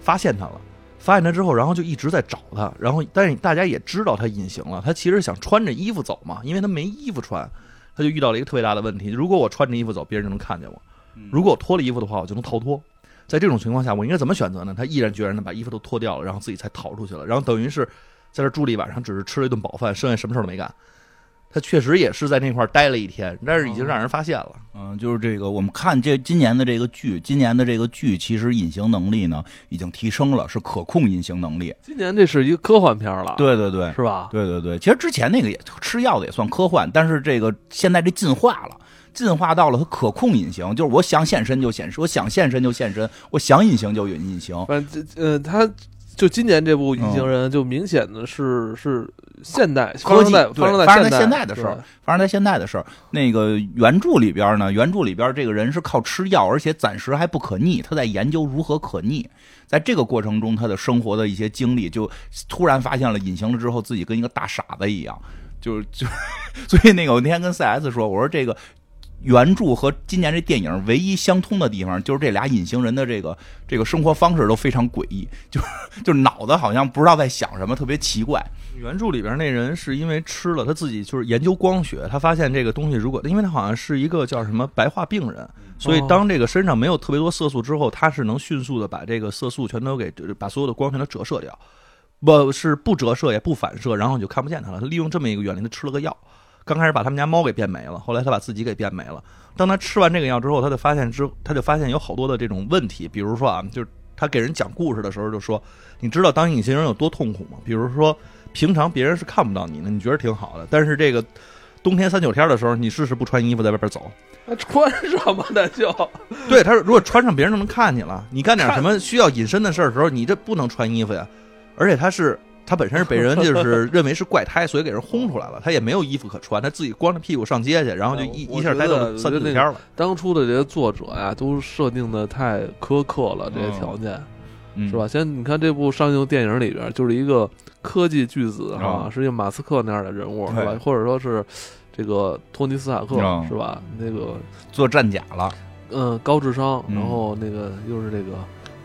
[SPEAKER 3] 发现他了，发现他之后，然后就一直在找他，然后但是大家也知道他隐形了，他其实想穿着衣服走嘛，因为他没衣服穿，他就遇到了一个特别大的问题：如果我穿着衣服走，别人就能看见我；如果我脱了衣服的话，我就能逃脱。在这种情况下，我应该怎么选择呢？他毅然决然的把衣服都脱掉了，然后自己才逃出去了，然后等于是在这住了一晚上，只是吃了一顿饱饭，剩下什么事儿都没干。他确实也是在那块儿待了一天，但是已经让人发现了。
[SPEAKER 2] 嗯，就是这个，我们看这今年的这个剧，今年的这个剧，其实隐形能力呢已经提升了，是可控隐形能力。
[SPEAKER 1] 今年这是一个科幻片了，，
[SPEAKER 2] 对对对，
[SPEAKER 1] 是吧？
[SPEAKER 2] 对对对，其实之前那个也吃药的也算科幻，但是这个现在这进化了，进化到了它可控隐形，就是我想现身就现身，我想现身就现身，我想隐形就隐隐形。
[SPEAKER 1] 反正这呃，他就今年这部《隐形
[SPEAKER 2] 嗯
[SPEAKER 1] 人》就明显的是是现代发
[SPEAKER 2] 科技
[SPEAKER 1] 生在
[SPEAKER 2] 对
[SPEAKER 1] 生在
[SPEAKER 2] 发生在
[SPEAKER 1] 现
[SPEAKER 2] 现代的事儿发生在现代的事儿。那个原著里边呢，原著里边这个人是靠吃药，而且暂时还不可逆，他在研究如何可逆。在这个过程中，他的生活的一些经历，就突然发现了隐形了之后，自己跟一个大傻子一样，就就，所以那个我那天跟 CS 说，我说这个。原著和今年这电影唯一相通的地方，就是这俩隐形人的这个这个生活方式都非常诡异，就是就是脑子好像不知道在想什么，特别奇怪。
[SPEAKER 3] 原著里边那人是因为吃了，他自己就是研究光学，他发现这个东西如果，因为他好像是一个叫什么白化病人，所以当这个身上没有特别多色素之后，他是能迅速的把这个色素全都给把所有的光全都折射掉，不是不折射也不反射，然后你就看不见他了。他利用这么一个原理，他吃了个药，刚开始把他们家猫给变没了，后来他把自己给变没了。当他吃完这个药之后，他就发现之他就发现有好多的这种问题，比如说啊，就是他给人讲故事的时候就说，你知道当隐形人有多痛苦吗？比如说。平常别人是看不到你的，你觉得挺好的，但是这个冬天三九天的时候，你试试不穿衣服在外边走。
[SPEAKER 1] 那穿什么的就？
[SPEAKER 3] 对他，如果穿上，别人就能看你了。你干点什么需要隐身的事儿的时候，你这不能穿衣服呀。而且他是他本身是被人就是 认为是怪胎，所以给人轰出来了。他也没有衣服可穿，他自己光着屁股上街去，然后就一一下待到三四天了。
[SPEAKER 1] 当初的这些作者呀，都设定的太苛刻了，这些条件。是吧？先你看这部上映电影里边，就是一个科技巨子哈，是一个马斯克那样的人物，是吧？或者说是这个托尼斯塔克，是吧？那个
[SPEAKER 2] 做战甲了，
[SPEAKER 1] 嗯，高智商，然后那个又是这个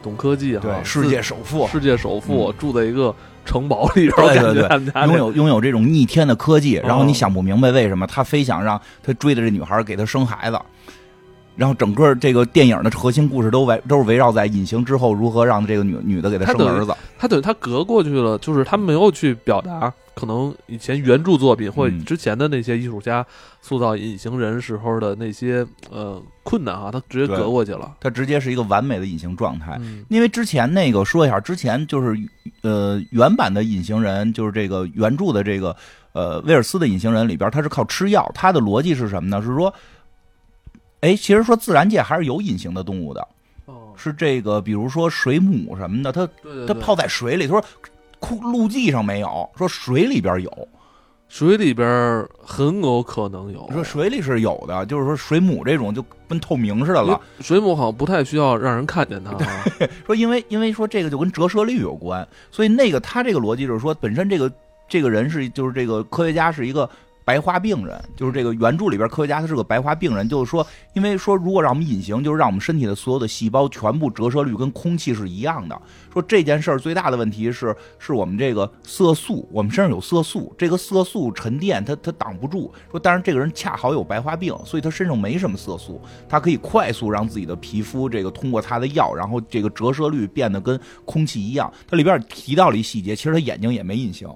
[SPEAKER 1] 懂科技哈，
[SPEAKER 2] 世界首富，
[SPEAKER 1] 世界首富住在一个城堡里边，
[SPEAKER 2] 对对对，拥有拥有这种逆天的科技，然后你想不明白为什么他非想让他追的这女孩给他生孩子。然后整个这个电影的核心故事都围都是围绕在隐形之后如何让这个女女的给他生儿子。
[SPEAKER 1] 他等于他隔过去了，就是他没有去表达可能以前原著作品或之前的那些艺术家塑造隐形人时候的那些呃困难啊，他直接隔过去了。
[SPEAKER 2] 他直接是一个完美的隐形状态。因为之前那个说一下，之前就是呃原版的隐形人，就是这个原著的这个呃威尔斯的隐形人里边，他是靠吃药。他的逻辑是什么呢？是说。哎，其实说自然界还是有隐形的动物的，是这个，比如说水母什么的，它它泡在水里。他说，陆陆地上没有，说水里边有，
[SPEAKER 1] 水里边很有可能有。
[SPEAKER 2] 说水里是有的，就是说水母这种就跟透明似的了。
[SPEAKER 1] 水母好像不太需要让人看见它。
[SPEAKER 2] 说因为因为说这个就跟折射率有关，所以那个他这个逻辑就是说，本身这个这个人是就是这个科学家是一个。白化病人就是这个原著里边科学家，他是个白化病人，就是说，因为说如果让我们隐形，就是让我们身体的所有的细胞全部折射率跟空气是一样的。说这件事儿最大的问题是，是我们这个色素，我们身上有色素，这个色素沉淀它它挡不住。说，但是这个人恰好有白化病，所以他身上没什么色素，他可以快速让自己的皮肤这个通过他的药，然后这个折射率变得跟空气一样。它里边提到了一细节，其实他眼睛也没隐形。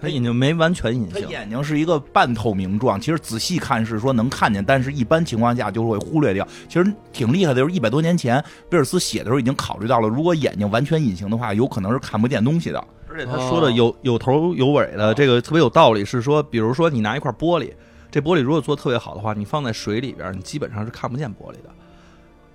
[SPEAKER 3] 他眼睛没完全隐形，他
[SPEAKER 2] 眼睛是一个半透明状。其实仔细看是说能看见，但是一般情况下就会忽略掉。其实挺厉害的，就是一百多年前贝尔斯写的时候已经考虑到了，如果眼睛完全隐形的话，有可能是看不见东西的。
[SPEAKER 3] 而且他说的有有头有尾的，这个特别有道理。是说，比如说你拿一块玻璃，这玻璃如果做特别好的话，你放在水里边，你基本上是看不见玻璃的。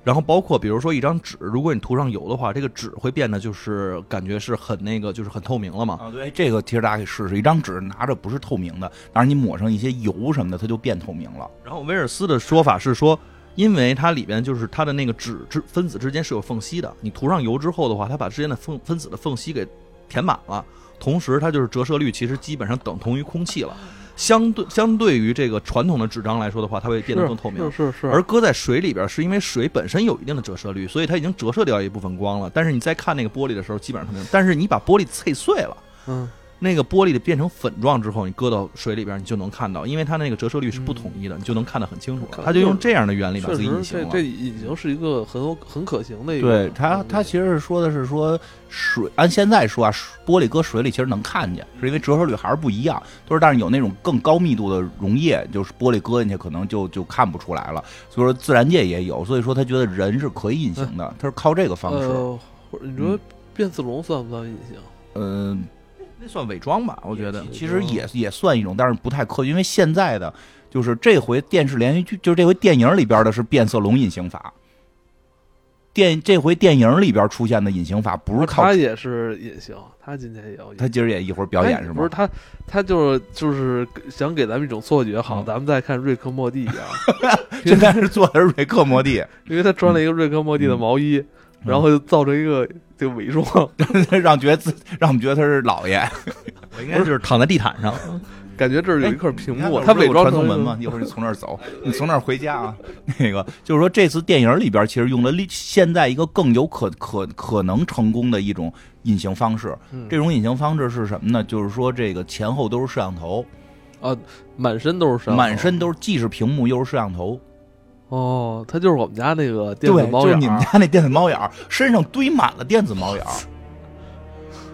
[SPEAKER 3] 然后包括比如说一张纸，如果你涂上油的话，这个纸会变得就是感觉是很那个，就是很透明了嘛。
[SPEAKER 2] 啊，对，这个其实大家可以试试，一张纸拿着不是透明的，但是你抹上一些油什么的，它就变透明了。
[SPEAKER 3] 然后威尔斯的说法是说，因为它里边就是它的那个纸之分子之间是有缝隙的，你涂上油之后的话，它把之间的分分子的缝隙给填满了，同时它就是折射率其实基本上等同于空气了。相对相对于这个传统的纸张来说的话，它会变得更透明。
[SPEAKER 1] 是是是。
[SPEAKER 3] 而搁在水里边，是因为水本身有一定的折射率，所以它已经折射掉一部分光了。但是你再看那个玻璃的时候，基本上透明。但是你把玻璃碎碎了，嗯。那个玻璃的变成粉状之后，你搁到水里边，你就能看到，因为它那个折射率是不统一的，你就能看得很清楚。它就用这样的原理把自己隐形了。
[SPEAKER 1] 这已经是一个很很可行的一
[SPEAKER 2] 个。对它，它其实是说的是说水，按现在说啊，玻璃搁水里其实能看见，是因为折射率还是不一样。都是，但是有那种更高密度的溶液，就是玻璃搁进去可能就就看不出来了。所以说自然界也有，所以说他觉得人是可以隐形的，他是靠这个方式。
[SPEAKER 1] 你说变色龙算不算隐形？
[SPEAKER 2] 嗯。
[SPEAKER 3] 那算伪装吧，我觉得
[SPEAKER 2] 其实也也算一种，但是不太科学。因为现在的就是这回电视连续剧，就是这回电影里边的是变色龙隐形法。电这回电影里边出现的隐形法不是靠
[SPEAKER 1] 他也是隐形，他今天也有，
[SPEAKER 2] 他今儿也一会儿表演是吗？
[SPEAKER 1] 不是他，他就是就是想给咱们一种错觉，好像咱们在看瑞克莫蒂一样。
[SPEAKER 2] 现在是做的是瑞克莫蒂，
[SPEAKER 1] 因为他穿了一个瑞克莫蒂的毛衣。然后就造成一个这个伪装，
[SPEAKER 2] 让觉得自让我们觉得他是老爷。
[SPEAKER 3] 我应该就是躺在地毯上，
[SPEAKER 1] 感觉这儿有一块屏幕。
[SPEAKER 2] 他
[SPEAKER 1] 伪装
[SPEAKER 2] 传送门嘛，一会儿你从那儿走，你从那儿回家啊。那个就是说，这次电影里边其实用了现在一个更有可可可能成功的一种隐形方式。这种隐形方式是什么呢？就是说这个前后都是摄像头
[SPEAKER 1] 啊，满身都是摄像头，
[SPEAKER 2] 满身都是既是屏幕又是摄像头。
[SPEAKER 1] 哦，他就是我们家那个电子猫
[SPEAKER 2] 眼，就是你们家那电子猫眼，身上堆满了电子猫眼。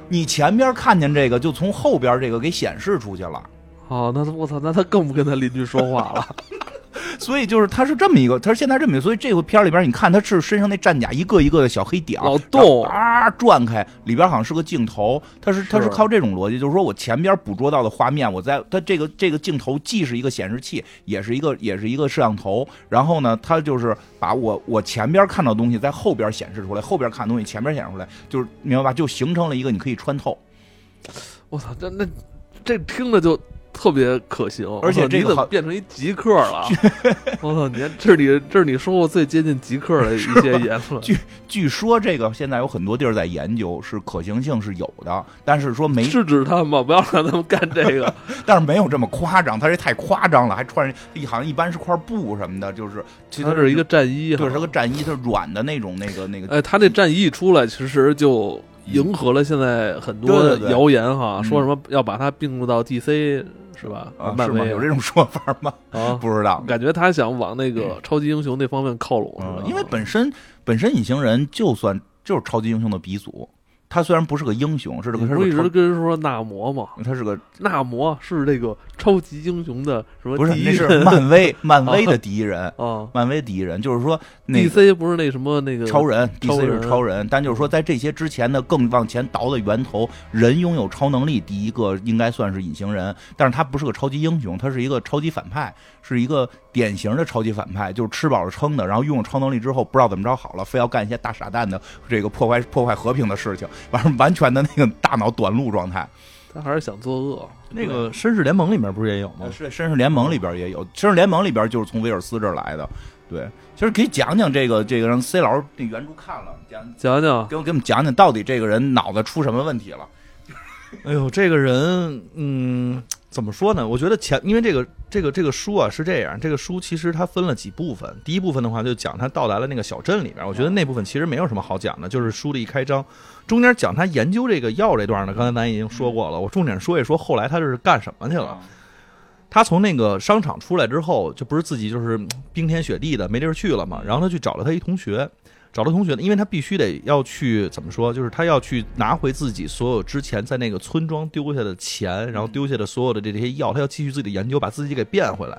[SPEAKER 2] 你前边看见这个，就从后边这个给显示出去了。
[SPEAKER 1] 哦，那我操，那他更不跟他邻居说话了。
[SPEAKER 2] 所以就是他是这么一个，他是现在这么一个，所以这个片儿里边，你看他是身上那战甲一个一个的小黑点儿，
[SPEAKER 1] 老动
[SPEAKER 2] 啊转开，里边好像是个镜头，他是他是
[SPEAKER 1] 是
[SPEAKER 2] 靠这种逻辑，就是说我前边捕捉到的画面，我在他这个这个镜头既是一个显示器，也是一个也是一个摄像头，然后呢，他就是把我我前边看到的东西在后边显示出来，后边看的东西前边显示出来，就是明白吧？就形成了一个你可以穿透。
[SPEAKER 1] 我操，这那这听着就特别可行，
[SPEAKER 2] 而且
[SPEAKER 1] 我操你怎么
[SPEAKER 2] 这个
[SPEAKER 1] 变成一极客了？我操，你看这是你这是你说过最接近极客的一些言论。
[SPEAKER 2] 据据说这个现在有很多地儿在研究，是可行性是有的，但是说没，
[SPEAKER 1] 制止他们吧，不要让他们干这个。
[SPEAKER 2] 但是没有这么夸张，他这太夸张了，还穿着好像一般是块布什么的，就是其实
[SPEAKER 1] 它是一个战衣哈，
[SPEAKER 2] 对，是个战衣，它是软的那种，那个那个，
[SPEAKER 1] 哎，他那战衣一出来，其实就迎合了现在很多的谣言哈，
[SPEAKER 2] 嗯
[SPEAKER 1] 说什么要把它并入到 DC 是吧？
[SPEAKER 2] 啊，是吗？
[SPEAKER 1] 漫威
[SPEAKER 2] 有这种说法吗？
[SPEAKER 1] 啊，
[SPEAKER 2] 不知道。
[SPEAKER 1] 感觉他想往那个超级英雄那方面靠拢，是吧
[SPEAKER 2] 嗯，因为本身本身隐形人就算就是超级英雄的鼻祖，他虽然不是个英雄，是这个他
[SPEAKER 1] 你不是一直
[SPEAKER 2] 是，
[SPEAKER 1] 跟人说纳摩嘛？
[SPEAKER 2] 他是个
[SPEAKER 1] 纳摩是这个超级英雄的什么
[SPEAKER 2] 不是那是漫威 漫威的第一人，
[SPEAKER 1] 啊。
[SPEAKER 2] 漫威第一人，就是说那个
[SPEAKER 1] ？DC 不是那什么那个
[SPEAKER 2] 超人，DC 是超人，但就是说，在这些之前呢，更往前倒的源头，人拥有超能力，第一个应该算是隐形人，但是他不是个超级英雄，他是一个超级反派，是一个典型的超级反派，就是吃饱了撑的，然后拥有超能力之后，不知道怎么着好了，非要干一些大傻蛋的这个破坏破坏和平的事情，完完全的那个大脑短路状态。
[SPEAKER 1] 他还是想作恶。
[SPEAKER 3] 那个绅士联盟里面不是也有吗？
[SPEAKER 2] 是绅士联盟里边也有，绅士联盟里边就是从威尔斯这儿来的。对，其实可以讲讲这个这个让 C 老师那原著看了，讲
[SPEAKER 1] 讲讲
[SPEAKER 2] 给我给我们讲讲到底这个人脑子出什么问题了。
[SPEAKER 3] 哎呦，这个人，嗯，怎么说呢？我觉得前，因为这个这个这个书啊是这样，这个书其实它分了几部分。第一部分的话，就讲他到达了那个小镇里边，我觉得那部分其实没有什么好讲的，就是书的一开章，中间讲他研究这个药这段呢，刚才咱已经说过了，我重点说一说后来他这是干什么去了。他从那个商场出来之后，就不是自己就是嗯冰天雪地的没地儿去了嘛，然后他去找了他一同学，找了同学呢，因为他必须得要去怎么说，就是他要去拿回自己所有之前在那个村庄丢下的钱，然后丢下的所有的这这些药，他要继续自己的研究，把自己给变回来。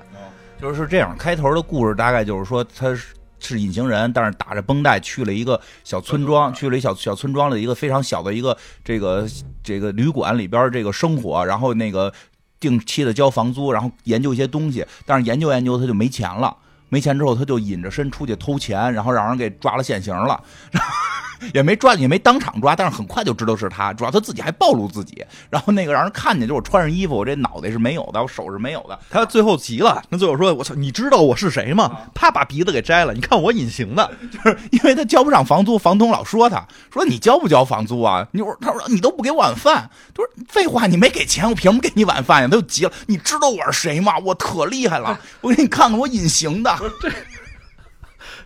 [SPEAKER 2] 就是这样，开头的故事大概就是说他是是隐形人，但是打着绷带去了一个小村庄，去了一小小村庄的一个非常小的一个这个这个旅馆里边这个生活，然后那个定期的交房租，然后研究一些东西，但是研究研究他就没钱了。没钱之后，他就隐着身出去偷钱，然后让人给抓了现行了，也没抓，也没当场抓，但是很快就知道是他，主要他自己还暴露自己，然后那个让人看见，就是我穿上衣服，我这脑袋是没有的，我手是没有的，
[SPEAKER 3] 他最后急了，那最后说：“我操，你知道我是谁吗？”啪，把鼻子给摘了。你看我隐形的，就是
[SPEAKER 2] 因为他交不上房租，房东老说他说你交不交房租啊？你说他说你都不给晚饭，他说废话，你没给钱，我凭什么给你晚饭呀？他就急了，你知道我是谁吗？我可厉害了，我给你看看我隐形的。
[SPEAKER 1] 这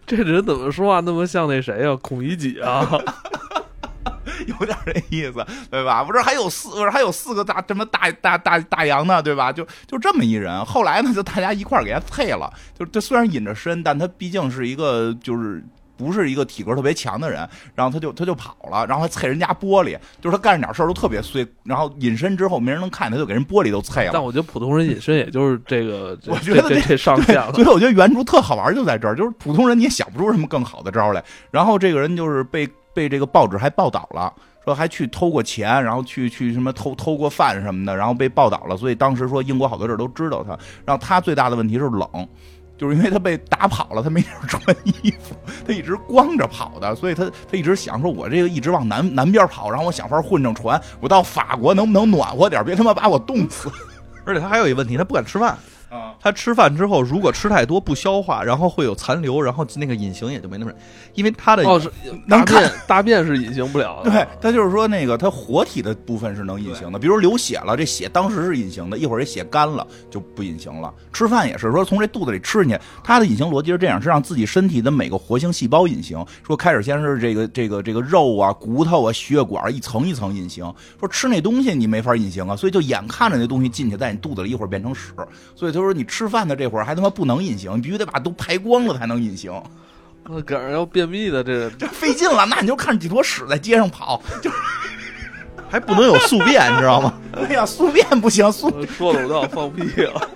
[SPEAKER 1] 这人怎么说话那么像那谁呀？孔乙己啊？
[SPEAKER 2] 有点这意思，对吧？不是还有四，不是还有四个大这么大大大大洋呢，对吧？就就这么一人，后来呢，就大家一块儿给他配了。就这虽然隐着身，但他毕竟是一个就是。不是一个体格特别强的人，然后他就他就跑了，然后还踩人家玻璃，就是他干着点事儿都特别碎，然后隐身之后没人能看见，他就给人玻璃都啐了。
[SPEAKER 1] 但我觉得普通人隐身也就是这个，这
[SPEAKER 2] 我觉得这
[SPEAKER 1] 上限了。
[SPEAKER 2] 所以我觉得原著特好玩就在这儿，就是普通人你也想不出什么更好的招来。然后这个人就是被被这个报纸还报道了，说还去偷过钱，然后去去什么偷偷过饭什么的，然后被报道了。所以当时说英国好多人都知道他。然后他最大的问题是冷。就是因为他被打跑了，他没地儿穿衣服，他一直光着跑的，所以他他一直想说，我这个一直往南南边跑，然后我想法混上船，我到法国能不能暖和点，别他妈把我冻死
[SPEAKER 3] 而且他还有一个问题，他不敢吃饭。
[SPEAKER 2] 啊！
[SPEAKER 3] 他吃饭之后，如果吃太多不消化，然后会有残留，然后那个隐形也就没那么，因为他的
[SPEAKER 1] 哦，是大
[SPEAKER 2] 能看
[SPEAKER 1] 便 大便是隐形不了的。
[SPEAKER 2] 对，他就是说那个他活体的部分是能隐形的，比如流血了，这血当时是隐形的，一会儿这血干了就不隐形了。吃饭也是说从这肚子里吃进去，他的隐形逻辑是这样，是让自己身体的每个活性细胞隐形。说开始先是这个这个这个肉啊、骨头啊、血管一层一层隐形，说吃那东西你没法隐形啊，所以就眼看着那东西进去，在你肚子里一会儿变成屎，所以他说你吃饭的这会儿还他妈不能隐形，你必须得把都排光了才能隐形。
[SPEAKER 1] 那赶上要便秘的这
[SPEAKER 2] 这费劲了，那你就看着几坨屎在街上跑，就
[SPEAKER 3] 还不能有宿便，你知道吗？
[SPEAKER 2] 对呀、宿便不行，宿
[SPEAKER 1] 说的我都要放屁了。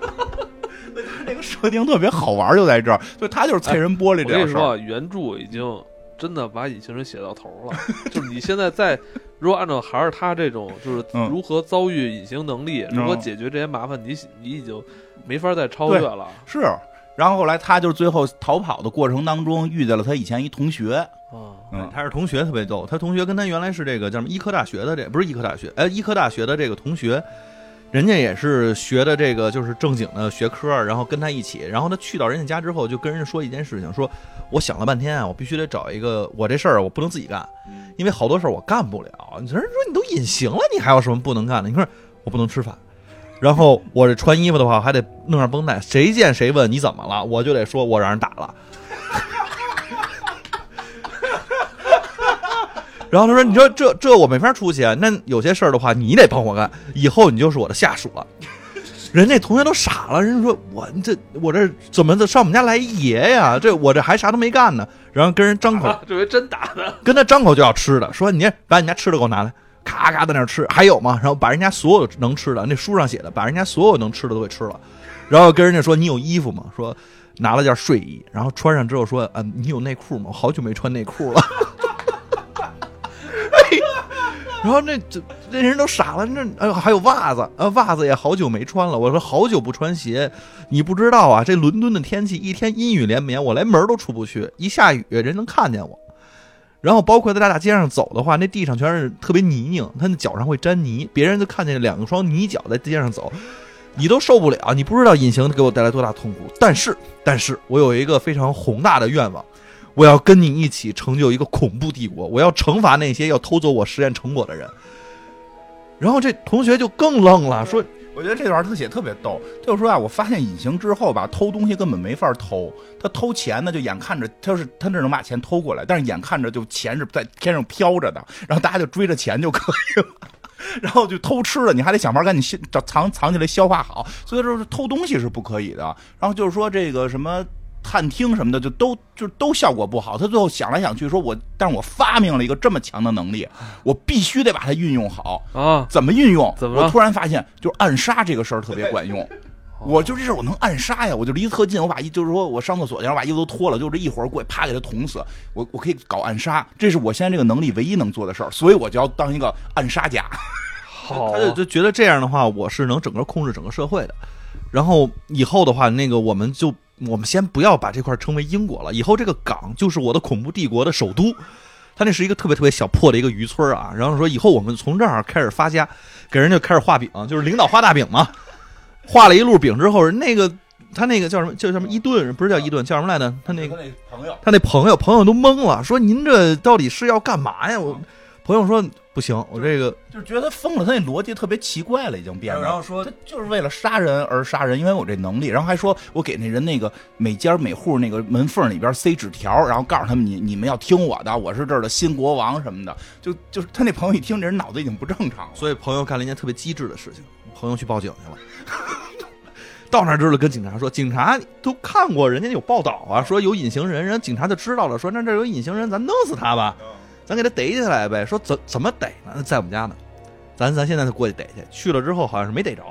[SPEAKER 2] 这个设定特别好玩，就在这儿，所以他就是催人玻璃这件事儿。
[SPEAKER 1] 原著已经真的把隐形人写到头了，就是你现在在如果按照还是他这种，就是
[SPEAKER 2] 嗯
[SPEAKER 1] 如何遭遇隐形能力，
[SPEAKER 2] 嗯
[SPEAKER 1] 如何解决这些麻烦，你你已经没法再超越了
[SPEAKER 2] 是，然后后来他就是最后逃跑的过程当中遇见了他以前一同学，
[SPEAKER 1] 啊。
[SPEAKER 2] 嗯，
[SPEAKER 3] 他是同学特别逗，他同学跟他原来是这个叫什么医科大学的这不是医科大学，哎，医科大学的这个同学，人家也是学的这个就是正经的学科，然后跟他一起，然后他去到人家家之后，就跟人家说一件事情，说我想了半天啊，我必须得找一个我这事儿我不能自己干，因为好多事儿我干不了。你说人说你都隐形了，你还有什么不能干的？你说我不能吃饭。然后我这穿衣服的话，还得弄上绷带。谁见谁问你怎么了，我就得说我让人打了。然后他说：“你说这这我没法出去啊，那有些事儿的话你得帮我干，以后你就是我的下属了。”人家同学都傻了，人家说：“我这我这怎么上我们家来一爷呀？这我这还啥都没干呢。”然后跟人张口
[SPEAKER 1] 啊 这回真打的，
[SPEAKER 3] 跟他张口就要吃的，说：“你把你家吃的给我拿来。”咔咔在那吃，还有吗？然后把人家所有能吃的，那书上写的，把人家所有能吃的都给吃了，然后跟人家说：“你有衣服吗？”说拿了件睡衣，然后穿上之后说：“啊，你有内裤吗？我好久没穿内裤了。”然后那这这人都傻了，那哎呦还有袜子，呃袜子也好久没穿了。我说好久不穿鞋，你不知道啊，这伦敦的天气一天阴雨连绵，我连门都出不去，一下雨人能看见我。然后包括在大街上走的话，那地上全是特别泥泞，他那脚上会沾泥，别人就看见两个双泥脚在街上走，你都受不了。你不知道隐形给我带来多大痛苦，但是 但是我有一个非常宏大的愿望。我要跟你一起成就一个恐怖帝国，我要惩罚那些要偷走我实验成果的人。然后这同学就更愣了，说
[SPEAKER 2] 我觉得这段他写特别逗，就是说啊，我发现隐形之后吧，偷东西根本没法偷。他偷钱呢，就眼看着他是他这能把钱偷过来，但是眼看着就钱是在天上飘着的，然后大家就追着钱就可以了。然后就偷吃了，你还得想法赶紧消藏藏起来消化好。所以说偷东西是不可以的。然后就是说这个什么。探听什么的就都就都效果不好，他最后想来想去说我，但是我发明了一个这么强的能力，我必须得把它运用好
[SPEAKER 1] 啊！
[SPEAKER 2] 怎么运用？
[SPEAKER 1] 怎么
[SPEAKER 2] 我突然发现，就是暗杀这个事儿特别管用。我就这事儿我能暗杀呀，我就离特近，我把衣就是说我上厕所去，然后把衣服都脱了，就这一会儿过去啪给他捅死，我我可以搞暗杀，这是我现在这个能力唯一能做的事儿，所以我就要当一个暗杀家。
[SPEAKER 1] 好
[SPEAKER 3] 他就就觉得这样的话，我是能整个控制整个社会的。然后以后的话，那个我们就我们先不要把这块称为英国了，以后这个港就是我的恐怖帝国的首都。他那是一个特别特别小破的一个渔村啊，然后说以后我们从这儿开始发家，给人家开始画饼，就是领导画大饼嘛。画了一路饼之后，那个他那个叫什么叫什么伊顿，不是叫伊顿，叫什么来着？他那个
[SPEAKER 2] 那朋友，
[SPEAKER 3] 他那朋友朋友都懵了，说您这到底是要干嘛呀？我朋友说不行，我这个
[SPEAKER 2] 就是觉得他疯了，他那逻辑特别奇怪了，已经变了。
[SPEAKER 3] 然后说
[SPEAKER 2] 他就是为了杀人而杀人，因为我这能力，然后还说我给那人那个每家每户那个门缝里边塞纸条，然后告诉他们你你们要听我的，我是这儿的新国王什么的，就就是他那朋友一听这人脑子已经不正常了。
[SPEAKER 3] 所以朋友干了一件特别机智的事情，朋友去报警去了。到那儿之后跟警察说，警察都看过，人家有报道啊，说有隐形人，人家警察就知道了，说那这有隐形人，咱弄死他吧，咱给他逮起来呗。说怎怎么逮呢？在我们家呢，咱咱现在就过去逮去。去了之后好像是没逮着，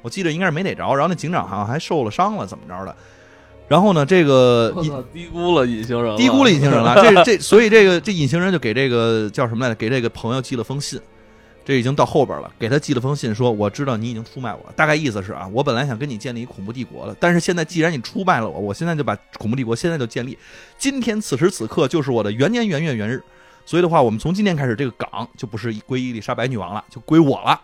[SPEAKER 3] 我记得应该是没逮着，然后那警长好像还受了伤了，怎么着的。然后呢，这个
[SPEAKER 1] 我操，低估了隐形人，
[SPEAKER 3] 低估了隐形人了。这这，所以这个这隐形人就给这个叫什么来着？给这个朋友寄了封信，这已经到后边了。给他寄了封信，说我知道你已经出卖我了。大概意思是啊，我本来想跟你建立一恐怖帝国了，但是现在既然你出卖了我，我现在就把恐怖帝国现在就建立。今天此时此刻就是我的元年元月元日，所以的话，我们从今天开始，这个港就不是归伊丽莎白女王了，就归我了。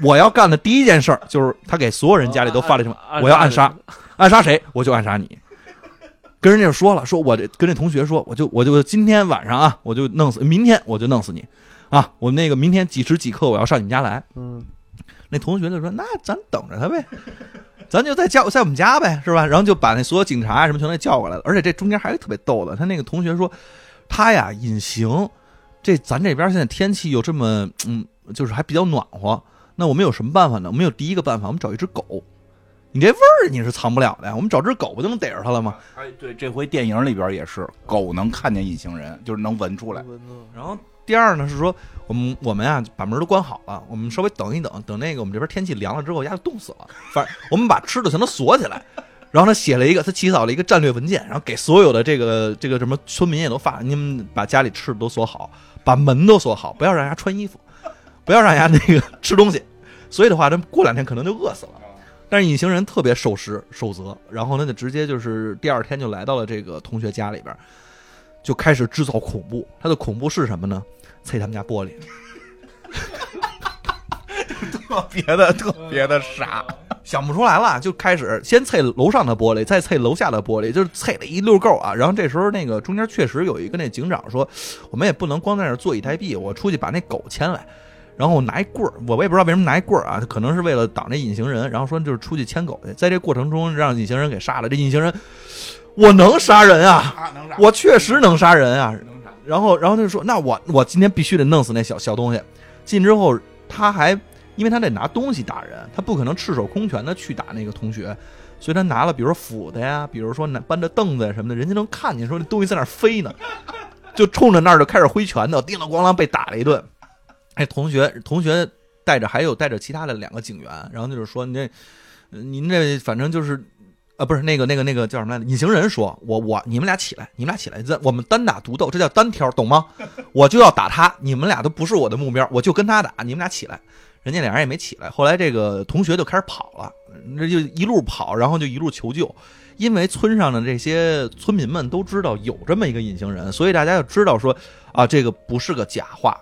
[SPEAKER 3] 我要干的第一件事儿就是他给所有人家里都发了什么，我要暗杀，暗杀谁我就暗杀你。跟人家说了，说我这跟这同学说，我就我就今天晚上啊，我就弄死，明天我就弄死你，啊，我那个明天几时几刻我要上你们家来。
[SPEAKER 1] 嗯，
[SPEAKER 3] 那同学就说，那咱等着他呗，咱就在家在我们家呗，是吧？然后就把那所有警察啊什么全都叫过来了，而且这中间还有特别逗的，他那个同学说，他呀隐形，这咱这边现在天气又这么嗯，就是还比较暖和，那我们有什么办法呢？我们有第一个办法，我们找一只狗。你这味儿你是藏不了的呀，我们找只狗不就能逮着它了吗？
[SPEAKER 2] 哎，对，这回电影里边也是，狗能看见隐形人，就是能闻出来。
[SPEAKER 3] 然后第二呢是说，我们我们呀把门都关好了，我们稍微等一等，等那个我们这边天气凉了之后，鸭就冻死了。反正我们把吃的全都锁起来，然后他写了一个，他起草了一个战略文件，然后给所有的这个这个什么村民也都发，你们把家里吃的都锁好，把门都锁好，不要让人家穿衣服，不要让人家那个吃东西。所以的话，他过两天可能就饿死了。但是隐形人特别守时守则，然后呢，就直接就是第二天就来到了这个同学家里边，就开始制造恐怖。他的恐怖是什么呢？踩他们家玻璃。
[SPEAKER 2] 特别的特别的傻，
[SPEAKER 3] 想不出来了，就开始先踩楼上的玻璃，再踩楼下的玻璃，就是踩了一溜够啊。然后这时候那个中间确实有一个那警长说，我们也不能光在那儿坐以待毙，我出去把那狗牵来，然后拿一棍儿，我我也不知道为什么拿一棍儿啊，可能是为了挡这隐形人，然后说就是出去牵狗去，在这过程中让隐形人给杀了。这隐形人，我能杀人啊，我确实能杀人啊。然后，然后他就说：“那我我今天必须得弄死那小小东西。”进之后，他还因为他得拿东西打人，他不可能赤手空拳的去打那个同学，所以他拿了比如说斧子呀，比如说拿搬着凳子什么的，人家能看见说那东西在那飞呢，就冲着那儿就开始挥拳头，叮了咣啷被打了一顿。哎，同学，同学带着还有带着其他的两个警员，然后就是说你这，您这反正就是。啊，不是那个那个那个叫什么来着？隐形人说：“我我你们俩起来，你们俩起来，咱我们单打独斗，这叫单挑，懂吗？我就要打他，你们俩都不是我的目标，我就跟他打，你们俩起来。”人家俩人也没起来。后来这个同学就开始跑了，那就一路跑，然后就一路求救。因为村上的这些村民们都知道有这么一个隐形人，所以大家就知道说啊，这个不是个假话。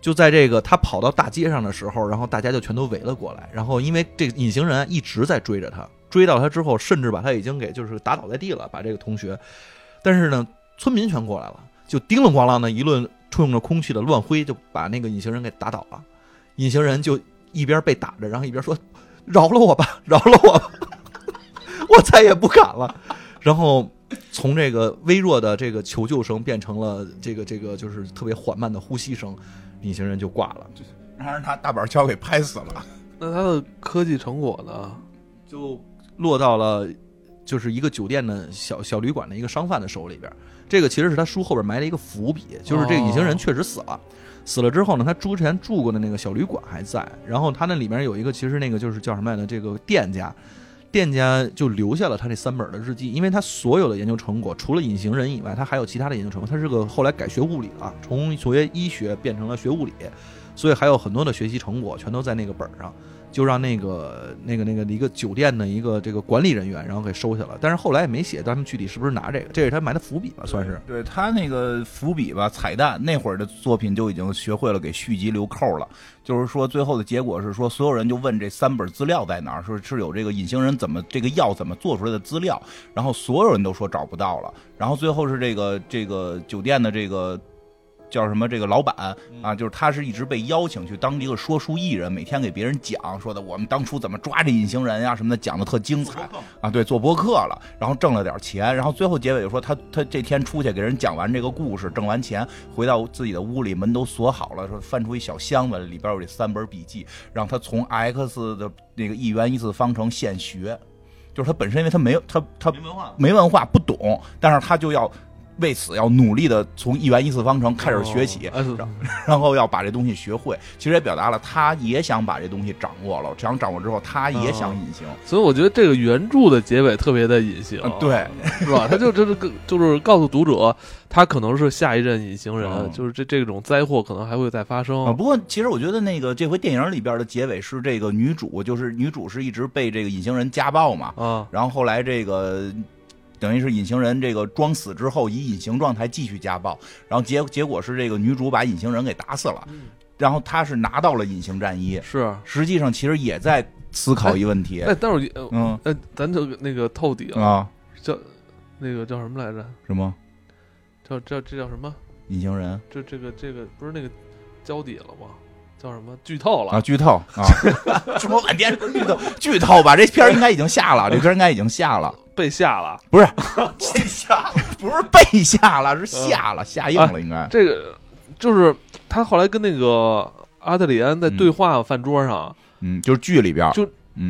[SPEAKER 3] 就在这个他跑到大街上的时候，然后大家就全都围了过来。然后因为这个隐形人一直在追着他，追到他之后，甚至把他已经给就是打倒在地了，把这个同学。但是呢，村民全过来了，就叮了咣啷的一顿冲着空气的乱挥，就把那个隐形人给打倒了。隐形人就一边被打着，然后一边说：“饶了我吧，饶了我吧，我再也不敢了。”然后从这个微弱的这个求救声变成了这个这个就是特别缓慢的呼吸声，隐形人就挂了。
[SPEAKER 2] 让人拿大板锹给拍死了。
[SPEAKER 1] 那他的科技成果呢？
[SPEAKER 3] 就落到了就是一个酒店的小小旅馆的一个商贩的手里边。这个其实是他书后边埋了一个伏笔，就是这个隐形人确实死了。死了之后呢，他之前住过的那个小旅馆还在，然后他那里面有一个，其实那个就是叫什么来着？这个店家，店家就留下了他这三本的日记，因为他所有的研究成果，除了隐形人以外，他还有其他的研究成果。他是个后来改学物理了，从学医学变成了学物理，所以还有很多的学习成果全都在那个本上。就让那个那个那个一个酒店的一个这个管理人员，然后给收下了。但是后来也没写他们具体是不是拿这个，这是他埋的伏笔吧，算是。
[SPEAKER 2] 对他那个伏笔吧，彩蛋那会儿的作品就已经学会了给续集留扣了。就是说，最后的结果是说，所有人就问这三本资料在哪儿，说是有这个隐形人怎么这个药怎么做出来的资料，然后所有人都说找不到了。然后最后是这个这个酒店的这个。叫什么？这个老板啊，就是他是一直被邀请去当一个说书艺人，每天给别人讲说的我们当初怎么抓这隐形人呀、什么的，讲的特精彩啊。对，做播客了，然后挣了点钱，然后最后结尾就说他他这天出去给人讲完这个故事，挣完钱回到自己的屋里，门都锁好了，说翻出一小箱子，里边有这三本笔记，让他从 x 的那个一元一次方程现学，就是他本身因为他没有他他
[SPEAKER 3] 没文化，
[SPEAKER 2] 没文化不懂，但是他就要为此要努力的从一元一次方程开始学起，
[SPEAKER 1] 哦
[SPEAKER 2] 然后要把这东西学会。其实也表达了他也想把这东西掌握了，想掌握之后他也想隐形。
[SPEAKER 1] 所以我觉得这个原著的结尾特别的隐形，
[SPEAKER 2] 嗯对，
[SPEAKER 1] 是吧？他就就是个就是告诉读者，他可能是下一任隐形人，
[SPEAKER 2] 嗯
[SPEAKER 1] 就是这这种灾祸可能还会再发生。
[SPEAKER 2] 啊，不过其实我觉得那个这回电影里边的结尾是这个女主，就是女主是一直被这个隐形人家暴嘛，
[SPEAKER 1] 啊，
[SPEAKER 2] 然后后来这个等于是隐形人这个装死之后，以隐形状态继续家暴，然后结结果是这个女主把隐形人给打死了，然后他是拿到了隐形战衣，
[SPEAKER 1] 是。
[SPEAKER 2] 实际上其实也在思考一问题，
[SPEAKER 1] 哎，待会儿呃
[SPEAKER 2] 嗯
[SPEAKER 1] 哎，咱就那个透底了，
[SPEAKER 2] 啊，
[SPEAKER 1] 叫那个叫什么来着？
[SPEAKER 2] 什么
[SPEAKER 1] 叫叫这叫什么？
[SPEAKER 2] 隐形人
[SPEAKER 1] 这这个这个不是那个交底了吗？叫什么？剧透了
[SPEAKER 2] 啊，剧透啊，说半天说剧透，剧透吧，这片儿应该已经下了，这片儿应该已经下了，
[SPEAKER 1] 被吓了。
[SPEAKER 2] 不是。下，不是被吓了，是吓了，下映了，应该。
[SPEAKER 1] 这个就是他后来跟那个阿德里安在对话饭桌上，
[SPEAKER 2] 嗯，就是剧里边，
[SPEAKER 1] 就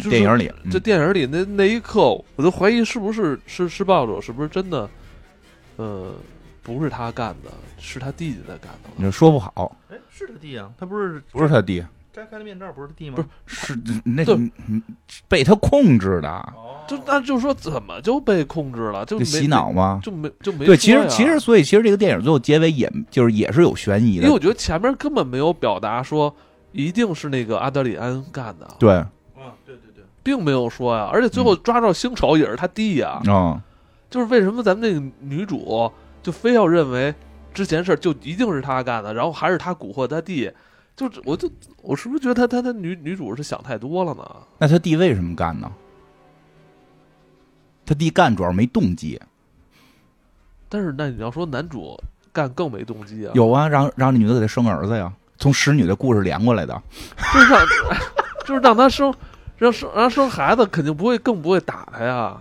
[SPEAKER 2] 电影里，嗯。
[SPEAKER 1] 这电影里那那一刻，我都怀疑是不是是施暴者是不是真的，呃，不是他干的，是他弟弟在干的。
[SPEAKER 2] 你说不好，
[SPEAKER 3] 哎，是他弟啊，他不是
[SPEAKER 2] 不是他弟，
[SPEAKER 3] 摘开的面罩不是他弟吗？
[SPEAKER 1] 不是
[SPEAKER 2] 是那被他控制的，
[SPEAKER 3] 哦。
[SPEAKER 1] 就那就说怎么就被控制了？就
[SPEAKER 2] 就洗脑吗？
[SPEAKER 1] 就没就没
[SPEAKER 2] 对，其实其实所以其实这个电影最后结尾也就是也是有悬疑的，
[SPEAKER 1] 因为我觉得前面根本没有表达说一定是那个阿德里安干的，
[SPEAKER 2] 对，
[SPEAKER 3] 嗯，对对对，
[SPEAKER 1] 并没有说呀。而且最后抓着星丑也是他弟呀，
[SPEAKER 2] 嗯，
[SPEAKER 1] 就是为什么咱们那个女主就非要认为之前事儿就一定是他干的，然后还是他蛊惑他弟，就是我就我是不是觉得他他他女女主是想太多了呢？
[SPEAKER 2] 那他弟为什么干呢？他弟干主要没动机，
[SPEAKER 1] 但是那你要说男主干更没动机啊，
[SPEAKER 2] 有啊，让让这女的给他生儿子呀，从使女的故事连过来的，
[SPEAKER 1] 就是让 就是让他生让生让生孩子，肯定不会更不会打他呀。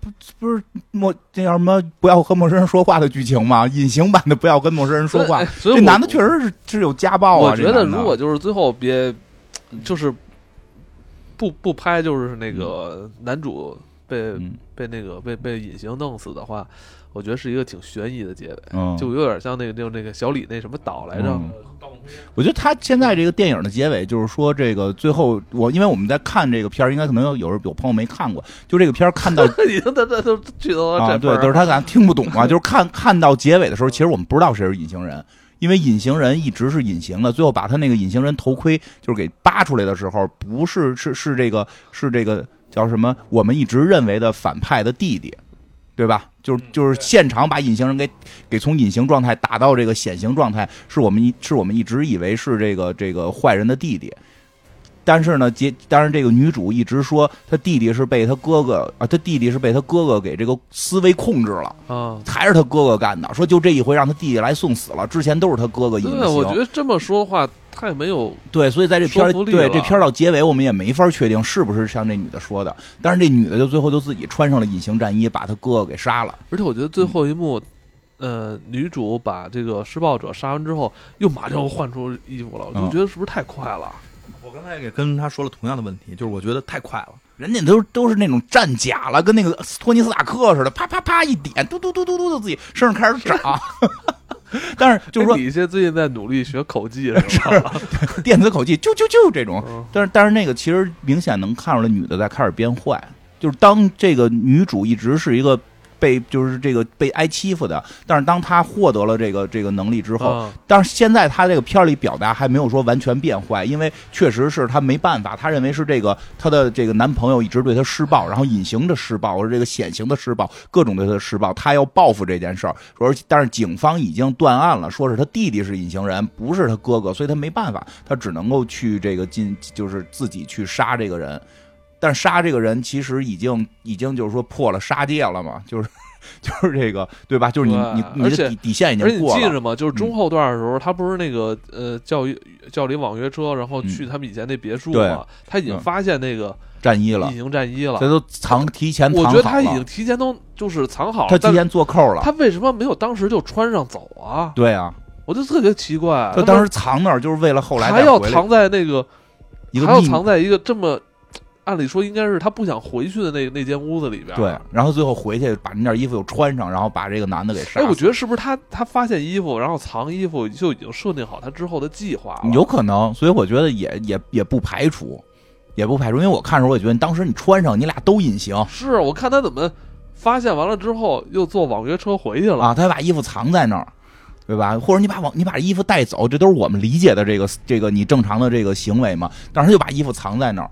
[SPEAKER 2] 不不是陌这叫什么不要和陌生人说话的剧情吗？隐形版的不要跟陌生人说话
[SPEAKER 1] 所以，
[SPEAKER 2] 这男的确实是是有家暴啊。
[SPEAKER 1] 我觉得如果就是最后别就是不不拍，就是那个男主被、
[SPEAKER 2] 嗯
[SPEAKER 1] 被那个被被隐形弄死的话，我觉得是一个挺悬疑的结尾，
[SPEAKER 2] 嗯，
[SPEAKER 1] 就有点像那个就那个小李那什么岛来着。
[SPEAKER 2] 嗯我觉得他现在这个电影的结尾，就是说这个最后我因为我们在看这个片儿，应该可能有有有朋友没看过，就这个片儿看到
[SPEAKER 1] 已经他他都剧透到
[SPEAKER 2] 啊，对，就是他可能听不懂嘛，就是看看到结尾的时候，其实我们不知道谁是隐形人，因为隐形人一直是隐形的，最后把他那个隐形人头盔就是给扒出来的时候，不是是是这个是这个叫什么？我们一直认为的反派的弟弟，对吧？就是就是现场把隐形人给给从隐形状态打到这个显形状态，是我们一是我们一直以为是这个这个坏人的弟弟。但是呢，结当然这个女主一直说她弟弟是被她哥哥啊，她弟弟是被她哥哥给这个思维控制了，
[SPEAKER 1] 啊。
[SPEAKER 2] 还是她哥哥干的。说就这一回让她弟弟来送死了，之前都是她哥哥隐
[SPEAKER 1] 对，我觉。得这么说的话，太没有
[SPEAKER 2] 对，所以在这片儿对这片儿到结尾，我们也没法确定是不是像这女的说的。但是这女的就最后就自己穿上了隐形战衣，把她哥哥给杀了。
[SPEAKER 1] 而且我觉得最后一幕，呃，女主把这个施暴者杀完之后，又马上又换出衣服了，我就
[SPEAKER 2] 嗯
[SPEAKER 1] 觉得是不是太快了？
[SPEAKER 3] 我刚才也跟他说了同样的问题，就是我觉得太快了。
[SPEAKER 2] 人家都都是那种战甲了，跟那个托尼斯塔克似的，啪啪啪一点，嘟嘟嘟嘟嘟的自己身上开始长。但是就是说
[SPEAKER 1] 哎，你现在最近在努力学口技是吧？
[SPEAKER 2] 电子口技就就就这种，
[SPEAKER 1] 嗯
[SPEAKER 2] 但是但是那个其实明显能看出来，女的在开始变坏。就是当这个女主一直是一个被就是这个被挨欺负的，但是当他获得了这个这个能力之后，
[SPEAKER 1] 啊
[SPEAKER 2] 但是现在他这个片儿里表达还没有说完全变坏，因为确实是他没办法，他认为是这个他的这个男朋友一直对他施暴，然后隐形的施暴或者这个显形的施暴，各种对他的施暴，他要报复这件事儿。而且但是警方已经断案了，说是他弟弟是隐形人，不是他哥哥，所以他没办法，他只能够去这个进就是自己去杀这个人。但杀这个人其实已经已经就是说破了杀戒了嘛，就是 就是这个对吧？就是你你你
[SPEAKER 1] 而且
[SPEAKER 2] 的底底线已
[SPEAKER 1] 而且你
[SPEAKER 2] 经过了。
[SPEAKER 1] 记着吗？就是中后段的时候，他不是那个呃叫叫了一网约车，然后去他们以前那别墅嘛，他已经
[SPEAKER 2] 嗯
[SPEAKER 1] 发现那个
[SPEAKER 2] 战衣了
[SPEAKER 1] 隐，形战衣了
[SPEAKER 2] 这。都藏提前藏
[SPEAKER 1] 我
[SPEAKER 2] 好了。
[SPEAKER 1] 觉得他已经提前都就是藏好了，
[SPEAKER 2] 他提前做扣了。
[SPEAKER 1] 他为什么没有当时就穿上走啊？
[SPEAKER 2] 对啊，
[SPEAKER 1] 我就特别奇怪，
[SPEAKER 2] 他当时藏那儿就是为了后来
[SPEAKER 1] 还要藏在那个还要藏在一个这么，按理说应该是他不想回去的那那间屋子里边。
[SPEAKER 2] 对，然后最后回去把那件衣服又穿上，然后把这个男的给杀
[SPEAKER 1] 哎，我觉得是不是他他发现衣服，然后藏衣服，就已经设定好他之后的计划了？
[SPEAKER 2] 有可能，所以我觉得也也也不排除，也不排除，因为我看的时候我也觉得当时你穿上，你俩都隐形
[SPEAKER 1] 是我看他怎么发现完了之后，又坐网约车回去了。
[SPEAKER 2] 啊，他还把衣服藏在那儿。对吧？或者你把网你把衣服带走，这都是我们理解的这个这个你正常的这个行为嘛。但是他就把衣服藏在那儿，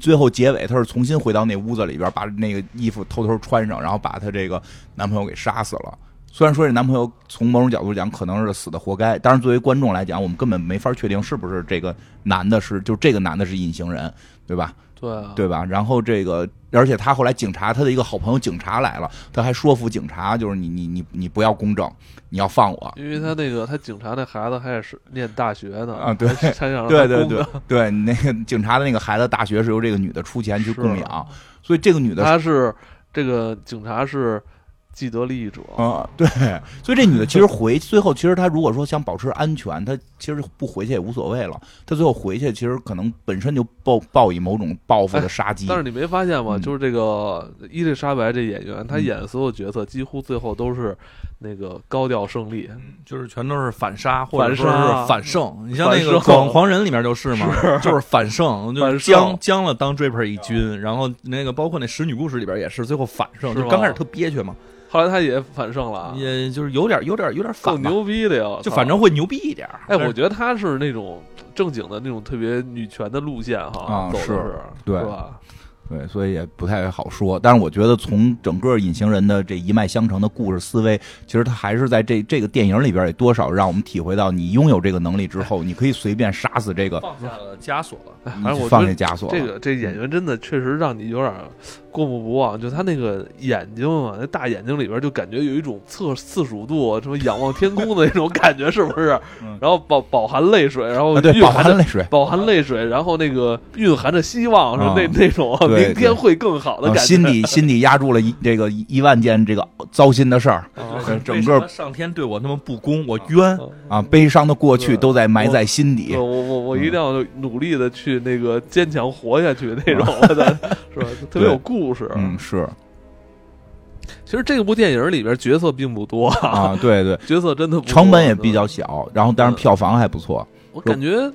[SPEAKER 2] 最后结尾她是重新回到那屋子里边，把那个衣服偷偷穿上，然后把她这个男朋友给杀死了。虽然说这男朋友从某种角度讲可能是死的活该，但是作为观众来讲，我们根本没法确定是不是这个男的是就这个男的是隐形人，对吧？
[SPEAKER 1] 对啊，
[SPEAKER 2] 对吧？然后这个，而且他后来警察他的一个好朋友警察来了，他还说服警察，就是你你你你不要公正，你要放我。
[SPEAKER 1] 因为他那个他警察那孩子还是念大学呢
[SPEAKER 2] 啊对对对对对，那个警察的那个孩子大学是由这个女的出钱去供养，所以这个女的
[SPEAKER 1] 她是这个警察是既得利益者。
[SPEAKER 2] 啊，对，所以这女的其实回最后，其实她如果说想保持安全，她其实不回去也无所谓了。她最后回去，其实可能本身就抱抱以某种报复的杀机。
[SPEAKER 1] 但是你没发现吗？
[SPEAKER 2] 嗯
[SPEAKER 1] 就是这个伊丽莎白这演员，她
[SPEAKER 2] 嗯
[SPEAKER 1] 演的所有角色几乎最后都是那个高调胜利。
[SPEAKER 3] 就是全都是反杀或者是反胜。你像那个《
[SPEAKER 1] 反胜
[SPEAKER 3] 广狂人》里面就是嘛，就是反胜，就是将将了当 Draper 一军，然后那个包括那使女故事里边也是最后反胜，
[SPEAKER 1] 是
[SPEAKER 3] 就刚开始特憋屈嘛，
[SPEAKER 1] 后来他也反胜了，
[SPEAKER 3] 也就是有点有点有点反吧，
[SPEAKER 1] 牛逼的呀！
[SPEAKER 3] 就反正会牛逼一点。
[SPEAKER 1] 哎，我觉得他是那种正经的那种特别女权的路线哈，走的
[SPEAKER 2] 啊是
[SPEAKER 1] 是
[SPEAKER 2] 对
[SPEAKER 1] 是吧？
[SPEAKER 2] 对，所以也不太好说。但是我觉得从整个隐形人的这一脉相承的故事思维，其实他还是在这这个电影里边也多少让我们体会到，你拥有这个能力之后，你可以随便杀死这个，
[SPEAKER 3] 放下了枷锁了。
[SPEAKER 1] 哎，
[SPEAKER 2] 你放
[SPEAKER 1] 反正我觉得
[SPEAKER 2] 下枷锁。
[SPEAKER 1] 这个这演员真的确实让你有点过目不忘，就他那个眼睛嘛，那大眼睛里边就感觉有一种测四十五度什么仰望天空的那种感觉，是不是
[SPEAKER 2] 嗯？
[SPEAKER 1] 然后饱饱含泪水，然后
[SPEAKER 2] 啊，对，饱
[SPEAKER 1] 含
[SPEAKER 2] 泪水。
[SPEAKER 1] 饱含泪水，然后那个蕴含着希望，那那种明天会更好的
[SPEAKER 2] 啊
[SPEAKER 1] 感觉。
[SPEAKER 2] 心底心底压住了一这个一万件这个糟心的事儿
[SPEAKER 1] 啊
[SPEAKER 2] 整个
[SPEAKER 3] 上天对我那么不公，我冤。
[SPEAKER 2] 啊，悲伤的过去都在埋在心底。
[SPEAKER 1] 我我我一定要努力的去那个坚强活下去那种，我的 是吧？特别有故事。
[SPEAKER 2] 嗯，是
[SPEAKER 1] 其实这部电影里边角色并不多，
[SPEAKER 2] 啊，对对，
[SPEAKER 1] 角色真的不多
[SPEAKER 2] 成本也比较小，然后但是
[SPEAKER 1] 嗯
[SPEAKER 2] 票房还不错。
[SPEAKER 1] 我感觉，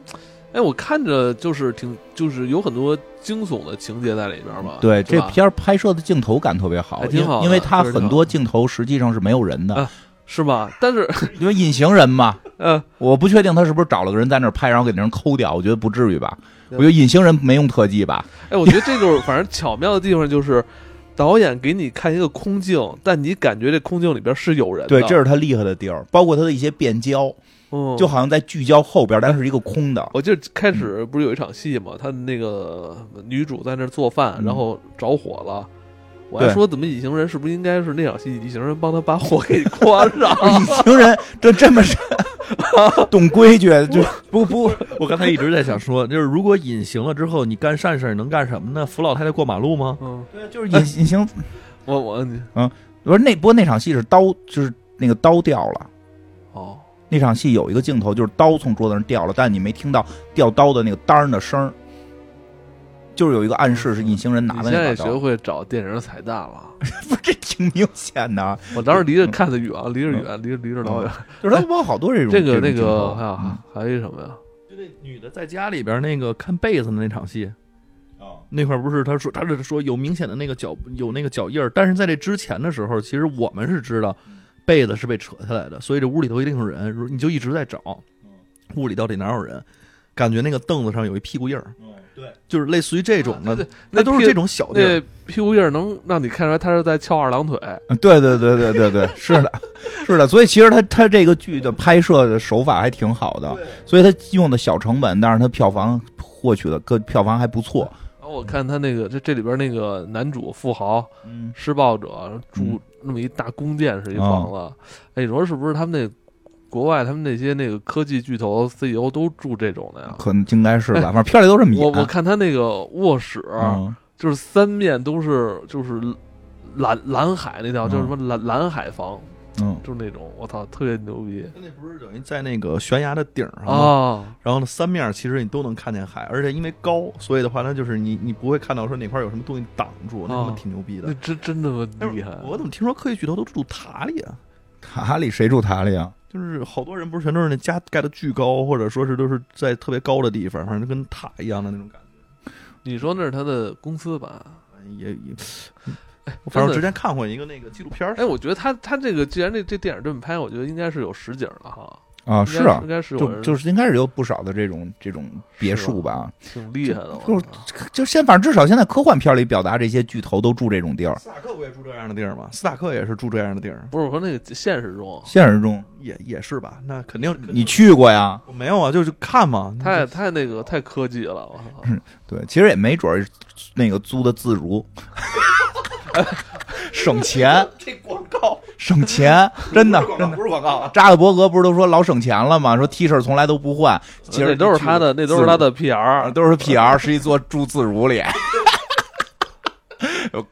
[SPEAKER 1] 哎，我看着就是挺，就是有很多惊悚的情节在里边嘛。
[SPEAKER 2] 对，这片拍摄的镜头感特别好，
[SPEAKER 1] 还挺好
[SPEAKER 2] 因为它很多镜头实际上是没有人的
[SPEAKER 1] 啊，是吧？但是，
[SPEAKER 2] 因为隐形人嘛，
[SPEAKER 1] 呃，
[SPEAKER 2] 我不确定他是不是找了个人在那儿拍，然后给那人抠掉，我觉得不至于吧。
[SPEAKER 1] 对
[SPEAKER 2] 我觉得隐形人没用特技吧？
[SPEAKER 1] 哎，我觉得这就是 反正巧妙的地方就是。导演给你看一个空镜，但你感觉这空镜里边是有人的。
[SPEAKER 2] 对，这是他厉害的地儿，包括他的一些变焦，
[SPEAKER 1] 嗯，
[SPEAKER 2] 就好像在聚焦后边，但是一个空的。
[SPEAKER 1] 我记得开始不是有一场戏嘛，他那个女主在那做饭，
[SPEAKER 2] 嗯
[SPEAKER 1] 然后着火了。我还说，怎么隐形人是不是应该是那场戏，隐形人帮他把火给关上？
[SPEAKER 2] 隐形人这这么是 懂规矩，就不不
[SPEAKER 3] 我刚才一直在想说，就是如果隐形了之后，你干善事儿能干什么呢？扶老太太过马路吗？
[SPEAKER 1] 嗯，
[SPEAKER 2] 对，就是隐 隐形。
[SPEAKER 1] 我我嗯
[SPEAKER 2] 不是那不过那场戏是刀，就是那个刀掉了。
[SPEAKER 1] 哦，
[SPEAKER 2] 那场戏有一个镜头，就是刀从桌子上掉了，但你没听到掉刀的那个当儿的声儿，就是有一个暗示是隐形人拿的那把刀。
[SPEAKER 1] 学会找电影彩蛋了。
[SPEAKER 2] 不是，这挺明显的，
[SPEAKER 1] 我当时离着看得远，离着远，离着离着老远。
[SPEAKER 2] 就是他包括好多这种
[SPEAKER 1] 这个那
[SPEAKER 2] 这
[SPEAKER 1] 个还有
[SPEAKER 2] 嗯。
[SPEAKER 1] 还有一什么呀？
[SPEAKER 3] 就那女的在家里边那个看被子的那场戏，
[SPEAKER 2] 哦。
[SPEAKER 3] 那块儿不是他说他是说有明显的那个脚有那个脚印儿，但是在这之前的时候，其实我们是知道被子是被扯下来的，所以这屋里头一定有人，如你就一直在找屋里到底哪有人，感觉那个凳子上有一屁股印儿，
[SPEAKER 2] 对，
[SPEAKER 3] 就是类似于这种的，
[SPEAKER 1] 啊对屁
[SPEAKER 3] 那都是这种小地
[SPEAKER 1] 那
[SPEAKER 3] 儿。
[SPEAKER 1] 屁股印儿能让你看出来他是在翘二郎腿。
[SPEAKER 2] 对对对对对对，是的，是的，所以其实他他这个剧的拍摄的手法还挺好的，所以他用的小成本，但是他票房获取的个票房还不错。
[SPEAKER 1] 然后我看他那个这这里边那个男主富豪
[SPEAKER 2] 嗯，
[SPEAKER 1] 施暴者住那么一大宫殿是一房子，哎，你说是不是他们那国外他们那些那个科技巨头 CEO 都住这种的呀？
[SPEAKER 2] 可能应该是吧，反正片里都这么演。
[SPEAKER 1] 我我看他那个卧室，
[SPEAKER 2] 嗯
[SPEAKER 1] 就是三面都是就是蓝蓝海那条，
[SPEAKER 2] 嗯
[SPEAKER 1] 叫什么蓝蓝海房，
[SPEAKER 2] 嗯，
[SPEAKER 1] 就是那种我操特别牛逼
[SPEAKER 3] 那不是等于在那个悬崖的顶上吗？
[SPEAKER 1] 啊！
[SPEAKER 3] 然后呢，三面其实你都能看见海，而且因为高，所以的话呢，就是你你不会看到说哪块有什么东西挡住，那他妈
[SPEAKER 1] 啊
[SPEAKER 3] 挺牛逼的
[SPEAKER 1] 那。真真他妈厉害！
[SPEAKER 3] 我怎么听说科技巨头都住塔里啊？
[SPEAKER 2] 塔里谁住塔里啊？
[SPEAKER 3] 就是好多人不是全都是那家盖的巨高，或者说是都是在特别高的地方，反正跟塔一样的那种感觉。
[SPEAKER 1] 你说那是他的公司吧？
[SPEAKER 3] 也也，哎反正
[SPEAKER 1] 我
[SPEAKER 3] 之前看过一个那个纪录片，
[SPEAKER 1] 哎，我觉得他他这个既然这这电影这么拍，我觉得应该是有实景的哈。
[SPEAKER 2] 啊，是啊
[SPEAKER 1] 应，该是
[SPEAKER 2] 就就是应该是有不少的这种这种别墅吧。
[SPEAKER 1] 挺厉害的。
[SPEAKER 2] 就
[SPEAKER 1] 是
[SPEAKER 2] 就现反正至少现在科幻片里表达这些巨头都住这种地儿，
[SPEAKER 3] 斯塔克不也住这样的地儿吗？斯塔克也是住这样的地儿，
[SPEAKER 1] 不是我说那个现实中，
[SPEAKER 2] 现实中
[SPEAKER 3] 也也是吧？那肯定
[SPEAKER 2] 你去过呀？
[SPEAKER 3] 我没有啊，就是看嘛。
[SPEAKER 1] 太太那个太科技了，我操！
[SPEAKER 2] 对，其实也没准儿那个租的自如，省钱
[SPEAKER 3] 这广告
[SPEAKER 2] 省钱，真的真的。
[SPEAKER 3] 不是广告啊，
[SPEAKER 2] 扎克伯格不是都说老省钱了吗？说 T 恤从来都不换，其实
[SPEAKER 1] 都是他的，那都是他的 PR。
[SPEAKER 2] 都是 PR，是一座住自如里。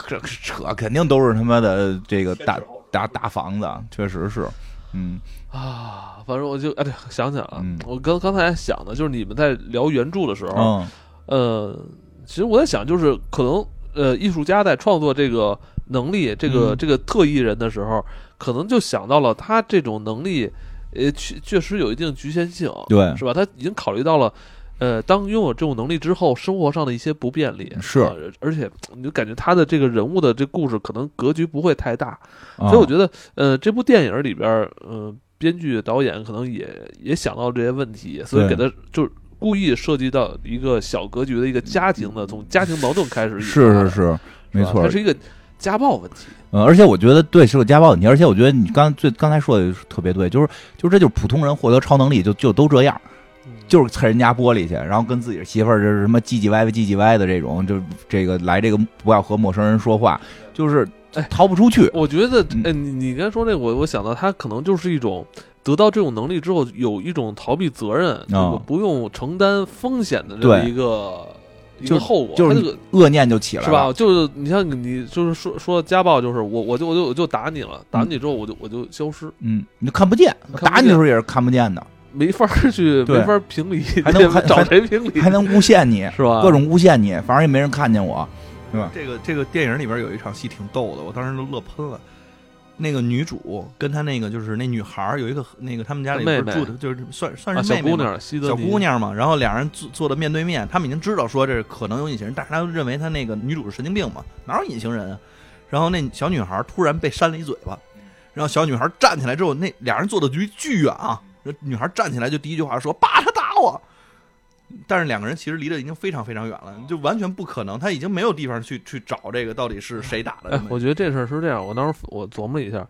[SPEAKER 2] 扯扯肯定都是他妈的这个大大大房子，确实是，嗯
[SPEAKER 1] 啊，反正我就哎，对，想起来了，
[SPEAKER 2] 嗯
[SPEAKER 1] 我刚刚才还想的就是你们在聊原著的时候，
[SPEAKER 2] 嗯
[SPEAKER 1] 呃，其实我在想，就是可能呃，艺术家在创作这个能力，这个、
[SPEAKER 2] 嗯。
[SPEAKER 1] 这个特异人的时候，可能就想到了他这种能力，呃，确确实有一定局限性，
[SPEAKER 2] 对。
[SPEAKER 1] 是吧？他已经考虑到了。呃，当拥有这种能力之后，生活上的一些不便利
[SPEAKER 2] 是。
[SPEAKER 1] 呃而且你就感觉他的这个人物的这故事可能格局不会太大，
[SPEAKER 2] 啊。
[SPEAKER 1] 所以我觉得，呃，这部电影里边嗯，呃，编剧导演可能也也想到这些问题，所以给他就是故意设计到一个小格局的一个家庭的，从家庭矛盾开始
[SPEAKER 2] 是，是是，没错
[SPEAKER 1] 它，是一个家暴问题。
[SPEAKER 2] 嗯，而且我觉得对是个家暴问题，而且我觉得你刚最刚才说的特别对，就是就是这就是普通人获得超能力就就都这样，就是蹭人家玻璃去，然后跟自己的媳妇儿就是什么唧唧歪歪唧唧歪的这种，就这个来这个不要和陌生人说话，就是
[SPEAKER 1] 哎
[SPEAKER 2] 逃不出去。
[SPEAKER 1] 我觉得，
[SPEAKER 2] 嗯
[SPEAKER 1] 呃，你你刚才说那个，我我想到他可能就是一种得到这种能力之后，有一种逃避责任，这个不用承担风险的这么一个一
[SPEAKER 2] 就
[SPEAKER 1] 个后果，
[SPEAKER 2] 就是恶念就起来
[SPEAKER 1] 是吧？就是你像你就是说说家暴，就是我我就我就我就打你了，打你之后我就我就消失，
[SPEAKER 2] 嗯，你就看不见，打你的时候也是看不见的，
[SPEAKER 1] 没法去没法评理，
[SPEAKER 2] 还 能还
[SPEAKER 1] 找谁评理？
[SPEAKER 2] 还能诬陷你，
[SPEAKER 1] 是吧？
[SPEAKER 2] 各种诬陷你，反正也没人看见我。
[SPEAKER 3] 这个这个电影里边有一场戏挺逗的，我当时都乐喷了。那个女主跟她那个就是那女孩儿有一个那个他们家里
[SPEAKER 1] 妹妹
[SPEAKER 3] 不是住的，就是算算
[SPEAKER 1] 啊，
[SPEAKER 3] 是妹妹嘛
[SPEAKER 1] 小姑娘，西德
[SPEAKER 3] 小姑娘嘛，然后俩人坐坐的面对面，他们已经知道说这可能有隐形人，但是他认为他那个女主是神经病嘛，哪有隐形人啊？然后那小女孩突然被扇了一嘴巴，然后小女孩站起来之后，那俩人坐的距巨远啊，女孩站起来就第一句话说：“爸，他打我。”但是两个人其实离得已经非常非常远了，就完全不可能，他已经没有地方去去找这个到底是谁打的。
[SPEAKER 1] 哎。，我觉得这事儿是这样，我当时我琢磨了一下，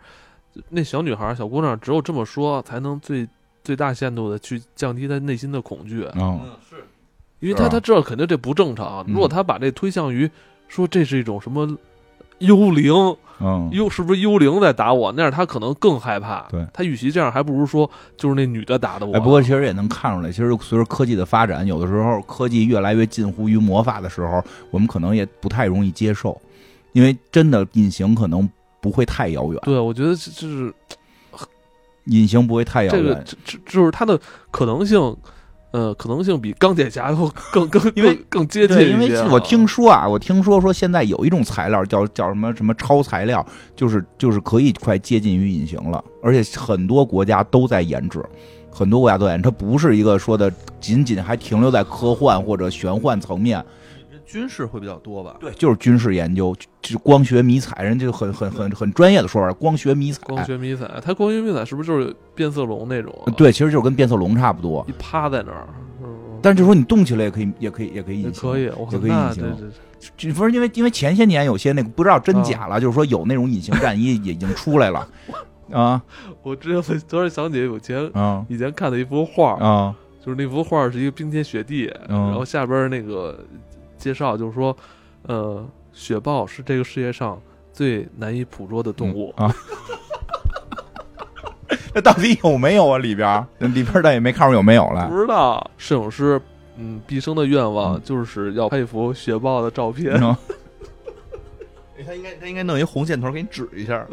[SPEAKER 1] 那小女孩儿、小姑娘只有这么说，才能最最大限度的去降低她内心的恐惧，
[SPEAKER 2] 嗯，
[SPEAKER 3] 是。
[SPEAKER 1] 因为她她知道肯定这不正常。
[SPEAKER 2] 嗯。
[SPEAKER 1] 如果她把这推向于说这是一种什么幽灵，
[SPEAKER 2] 嗯，
[SPEAKER 1] 幽是不是幽灵在打我？那样他可能更害怕。
[SPEAKER 2] 对
[SPEAKER 1] 他与其这样，还不如说就是那女的打的我。
[SPEAKER 2] 哎，不过其实也能看出来，其实随着科技的发展，有的时候科技越来越近乎于魔法的时候，我们可能也不太容易接受，因为真的隐形可能不会太遥远，
[SPEAKER 1] 对，我觉得这就是
[SPEAKER 2] 隐形不会太遥
[SPEAKER 1] 这个
[SPEAKER 2] 远。
[SPEAKER 1] 这这就是它的可能性。呃，可能性比钢铁侠要更更
[SPEAKER 2] 因为
[SPEAKER 1] 更更接近
[SPEAKER 2] 对，
[SPEAKER 1] 一些。
[SPEAKER 2] 因为我听说啊，我听说说现在有一种材料叫叫什么什么超材料，就是就是可以快接近于隐形了，而且很多国家都在研制，很多国家都在研制，它不是一个说的仅仅还停留在科幻或者玄幻层面，
[SPEAKER 3] 军事会比较多吧？
[SPEAKER 2] 对，就是军事研究，就是光学迷彩，人家就很很很很专业的说法，光学迷彩。
[SPEAKER 1] 光学迷彩，它光学迷彩是不是就是变色龙那种？，
[SPEAKER 2] 对，其实就是跟变色龙差不多，
[SPEAKER 1] 一趴在那儿，嗯
[SPEAKER 2] 但是就说你动起来也可以，也可以，也可以
[SPEAKER 1] 也
[SPEAKER 2] 隐形。
[SPEAKER 1] 可以。我
[SPEAKER 2] 也可以
[SPEAKER 1] 那
[SPEAKER 2] 隐形
[SPEAKER 1] 这这
[SPEAKER 2] 就不是因为因为前些年有些那个不知道真
[SPEAKER 1] 啊
[SPEAKER 2] 假了，就是说有那种隐形战衣也已经出来了，啊
[SPEAKER 1] 我之前突然想起有前
[SPEAKER 2] 啊
[SPEAKER 1] 以前看的一幅画，
[SPEAKER 2] 啊
[SPEAKER 1] 就是那幅画是一个冰天雪地，
[SPEAKER 2] 嗯
[SPEAKER 1] 然后下边那个介绍就是说，呃，雪豹是这个世界上最难以捕捉的动物。
[SPEAKER 2] 啊！那到底有没有啊？里边儿里边儿咱也没看出有没有来
[SPEAKER 1] 不知道摄影师，嗯，毕生的愿望
[SPEAKER 2] 嗯
[SPEAKER 1] 就是要拍一幅雪豹的照片。
[SPEAKER 2] 嗯
[SPEAKER 3] 他应该他应该弄一红箭头给你指一下。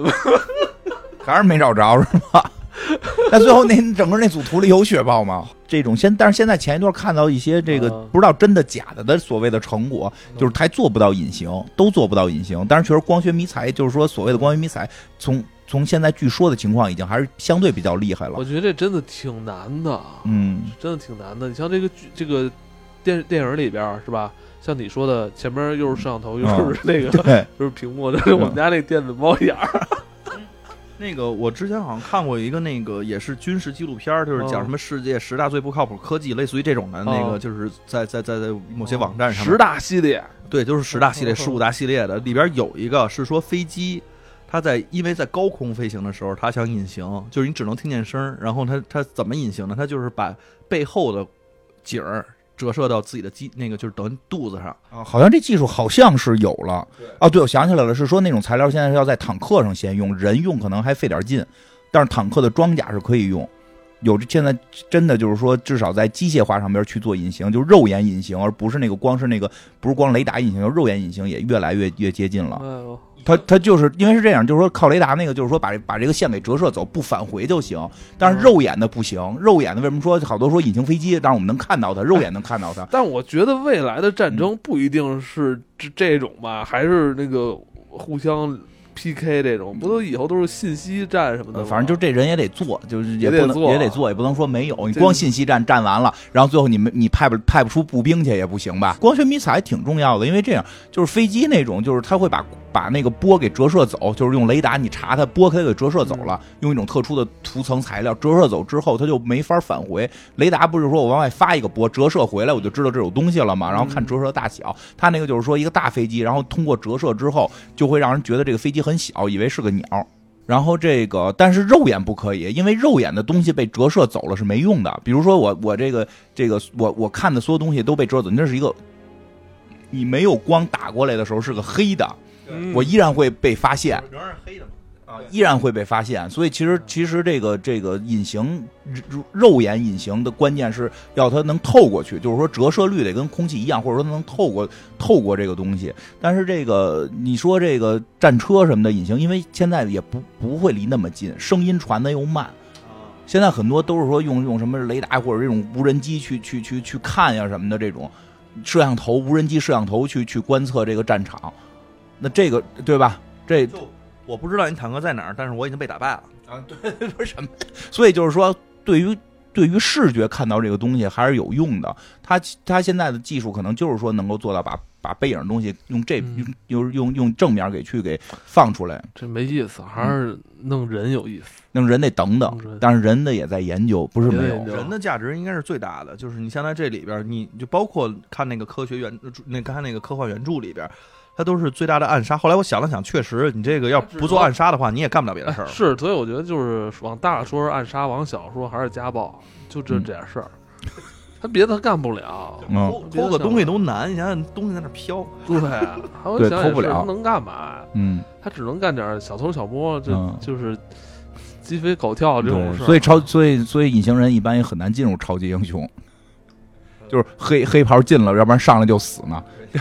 [SPEAKER 2] 还是没找着是吧？那最后那整个那组图里有雪豹吗？这种现，但是现在前一段看到一些这个
[SPEAKER 1] 啊
[SPEAKER 2] 不知道真的假的的所谓的成果，就是还做不到隐形，都做不到隐形。但是确实光学迷彩，就是说所谓的光学迷彩，从从现在据说的情况，已经还是相对比较厉害了
[SPEAKER 1] 我。觉得这真的挺难的，
[SPEAKER 2] 嗯，
[SPEAKER 1] 真的挺难的。你像这个剧，这个电电影里边是吧？像你说的，前面又是摄像头，又
[SPEAKER 2] 嗯
[SPEAKER 1] 是那个，
[SPEAKER 2] 对，
[SPEAKER 1] 就是屏幕，就 是我们家那电子猫眼儿。
[SPEAKER 3] 那个我之前好像看过一个那个也是军事纪录片儿，就是讲
[SPEAKER 1] 哦
[SPEAKER 3] 什么世界十大最不靠谱科技，类似于这种的那
[SPEAKER 1] 哦。
[SPEAKER 3] 个，就是在在在在某些网站上
[SPEAKER 1] 十大系列，
[SPEAKER 3] 对，就是十大系列、
[SPEAKER 1] 哦。
[SPEAKER 3] 十五大系列的，里边有一个是说飞机，它在因为在高空飞行的时候，它想隐形，就是你只能听见声儿，然后它它怎么隐形呢？它就是把背后的景儿折射到自己的肌那个就是等于肚子上，
[SPEAKER 2] 啊好像这技术好像是有了。哦，对，我想起来了，是说那种材料现在是要在坦克上先用，人用可能还费点劲，但是坦克的装甲是可以用。有这现在真的就是说，至少在机械化上边去做隐形，就是肉眼隐形，而不是那个光是那个不是光雷达隐形，肉眼隐形也越来越越接近了。它它就是因为是这样，就是说靠雷达那个，就是说把把这个线给折射走，不返回就行。但是肉眼的不行，肉眼的为什么说好多说隐形飞机，但是我们能看到它，肉眼能看到它。
[SPEAKER 1] 但我觉得未来的战争不一定是这这种吧，还是那个互相 PK 这种，不都以后都是信息战什么的
[SPEAKER 2] 反正就这人也得做，就是也不能
[SPEAKER 1] 也得做
[SPEAKER 2] 也得做，也不能说没有。你光信息战战完了，然后最后你们你派不派不出步兵去也不行吧？光学迷彩挺重要的，因为这样就是飞机那种，就是它会把把那个波给折射走，就是用雷达你查它波它给折射走了，用一种特殊的涂层材料折射走之后，它就没法返回。雷达不是说我往外发一个波折射回来，我就知道这有东西了嘛，然后看折射大小。它那个就是说一个大飞机，然后通过折射之后，就会让人觉得这个飞机很小，以为是个鸟。然后这个，但是肉眼不可以，因为肉眼的东西被折射走了是没用的。比如说我我这个这个我我看的所有东西都被折射走，那是一个你没有光打过来的时候是个黑的，
[SPEAKER 1] 嗯
[SPEAKER 2] 我依然会被发现。
[SPEAKER 3] 仍然是黑的嘛。
[SPEAKER 2] 啊，依然会被发现。所以其实其实这个这个隐形肉肉眼隐形的关键是要它能透过去，就是说折射率得跟空气一样，或者说能透过透过这个东西。但是这个你说这个战车什么的隐形，因为现在也不不会离那么近，声音传的又慢。现在很多都是说用用什么雷达或者这种无人机去去去去看呀什么的这种摄像头、无人机摄像头去去观测这个战场，那这个对吧？这
[SPEAKER 3] 就我不知道你坦克在哪儿，但是我已经被打败了。
[SPEAKER 2] 啊，对，不是什么，所以就是说，对于对于视觉看到这个东西还是有用的。它它现在的技术可能就是说能够做到把把背影的东西用这
[SPEAKER 1] 嗯
[SPEAKER 2] 用用用用正面给去给放出来，
[SPEAKER 1] 这没意思，还是弄人有意思。
[SPEAKER 2] 弄人得等等，但是人的也在研究，不是没有
[SPEAKER 3] 人的价值应该是最大的，就是你像在这里边，你就包括看那个科学原那刚才那个科幻原著里边，它都是最大的暗杀。后来我想了想，确实你这个要不做暗杀的话，你也干不了别的事儿。
[SPEAKER 1] 哎 是，所以我觉得就是往大说是暗杀，往小说还是家暴，就这
[SPEAKER 2] 嗯
[SPEAKER 1] 这点事儿。他别的干不了，
[SPEAKER 2] 嗯
[SPEAKER 3] 偷偷个东西都难，你想想东西在那飘，
[SPEAKER 1] 对，还有
[SPEAKER 2] 对
[SPEAKER 1] 想
[SPEAKER 2] 偷不了
[SPEAKER 1] 他能干嘛？
[SPEAKER 2] 嗯，
[SPEAKER 1] 他只能干点小偷小摸，就
[SPEAKER 2] 嗯
[SPEAKER 1] 就是鸡飞狗跳这种，事。
[SPEAKER 2] 所以超所以所以隐形人一般也很难进入超级英雄，就是黑黑袍进了，要不然上来就死呢。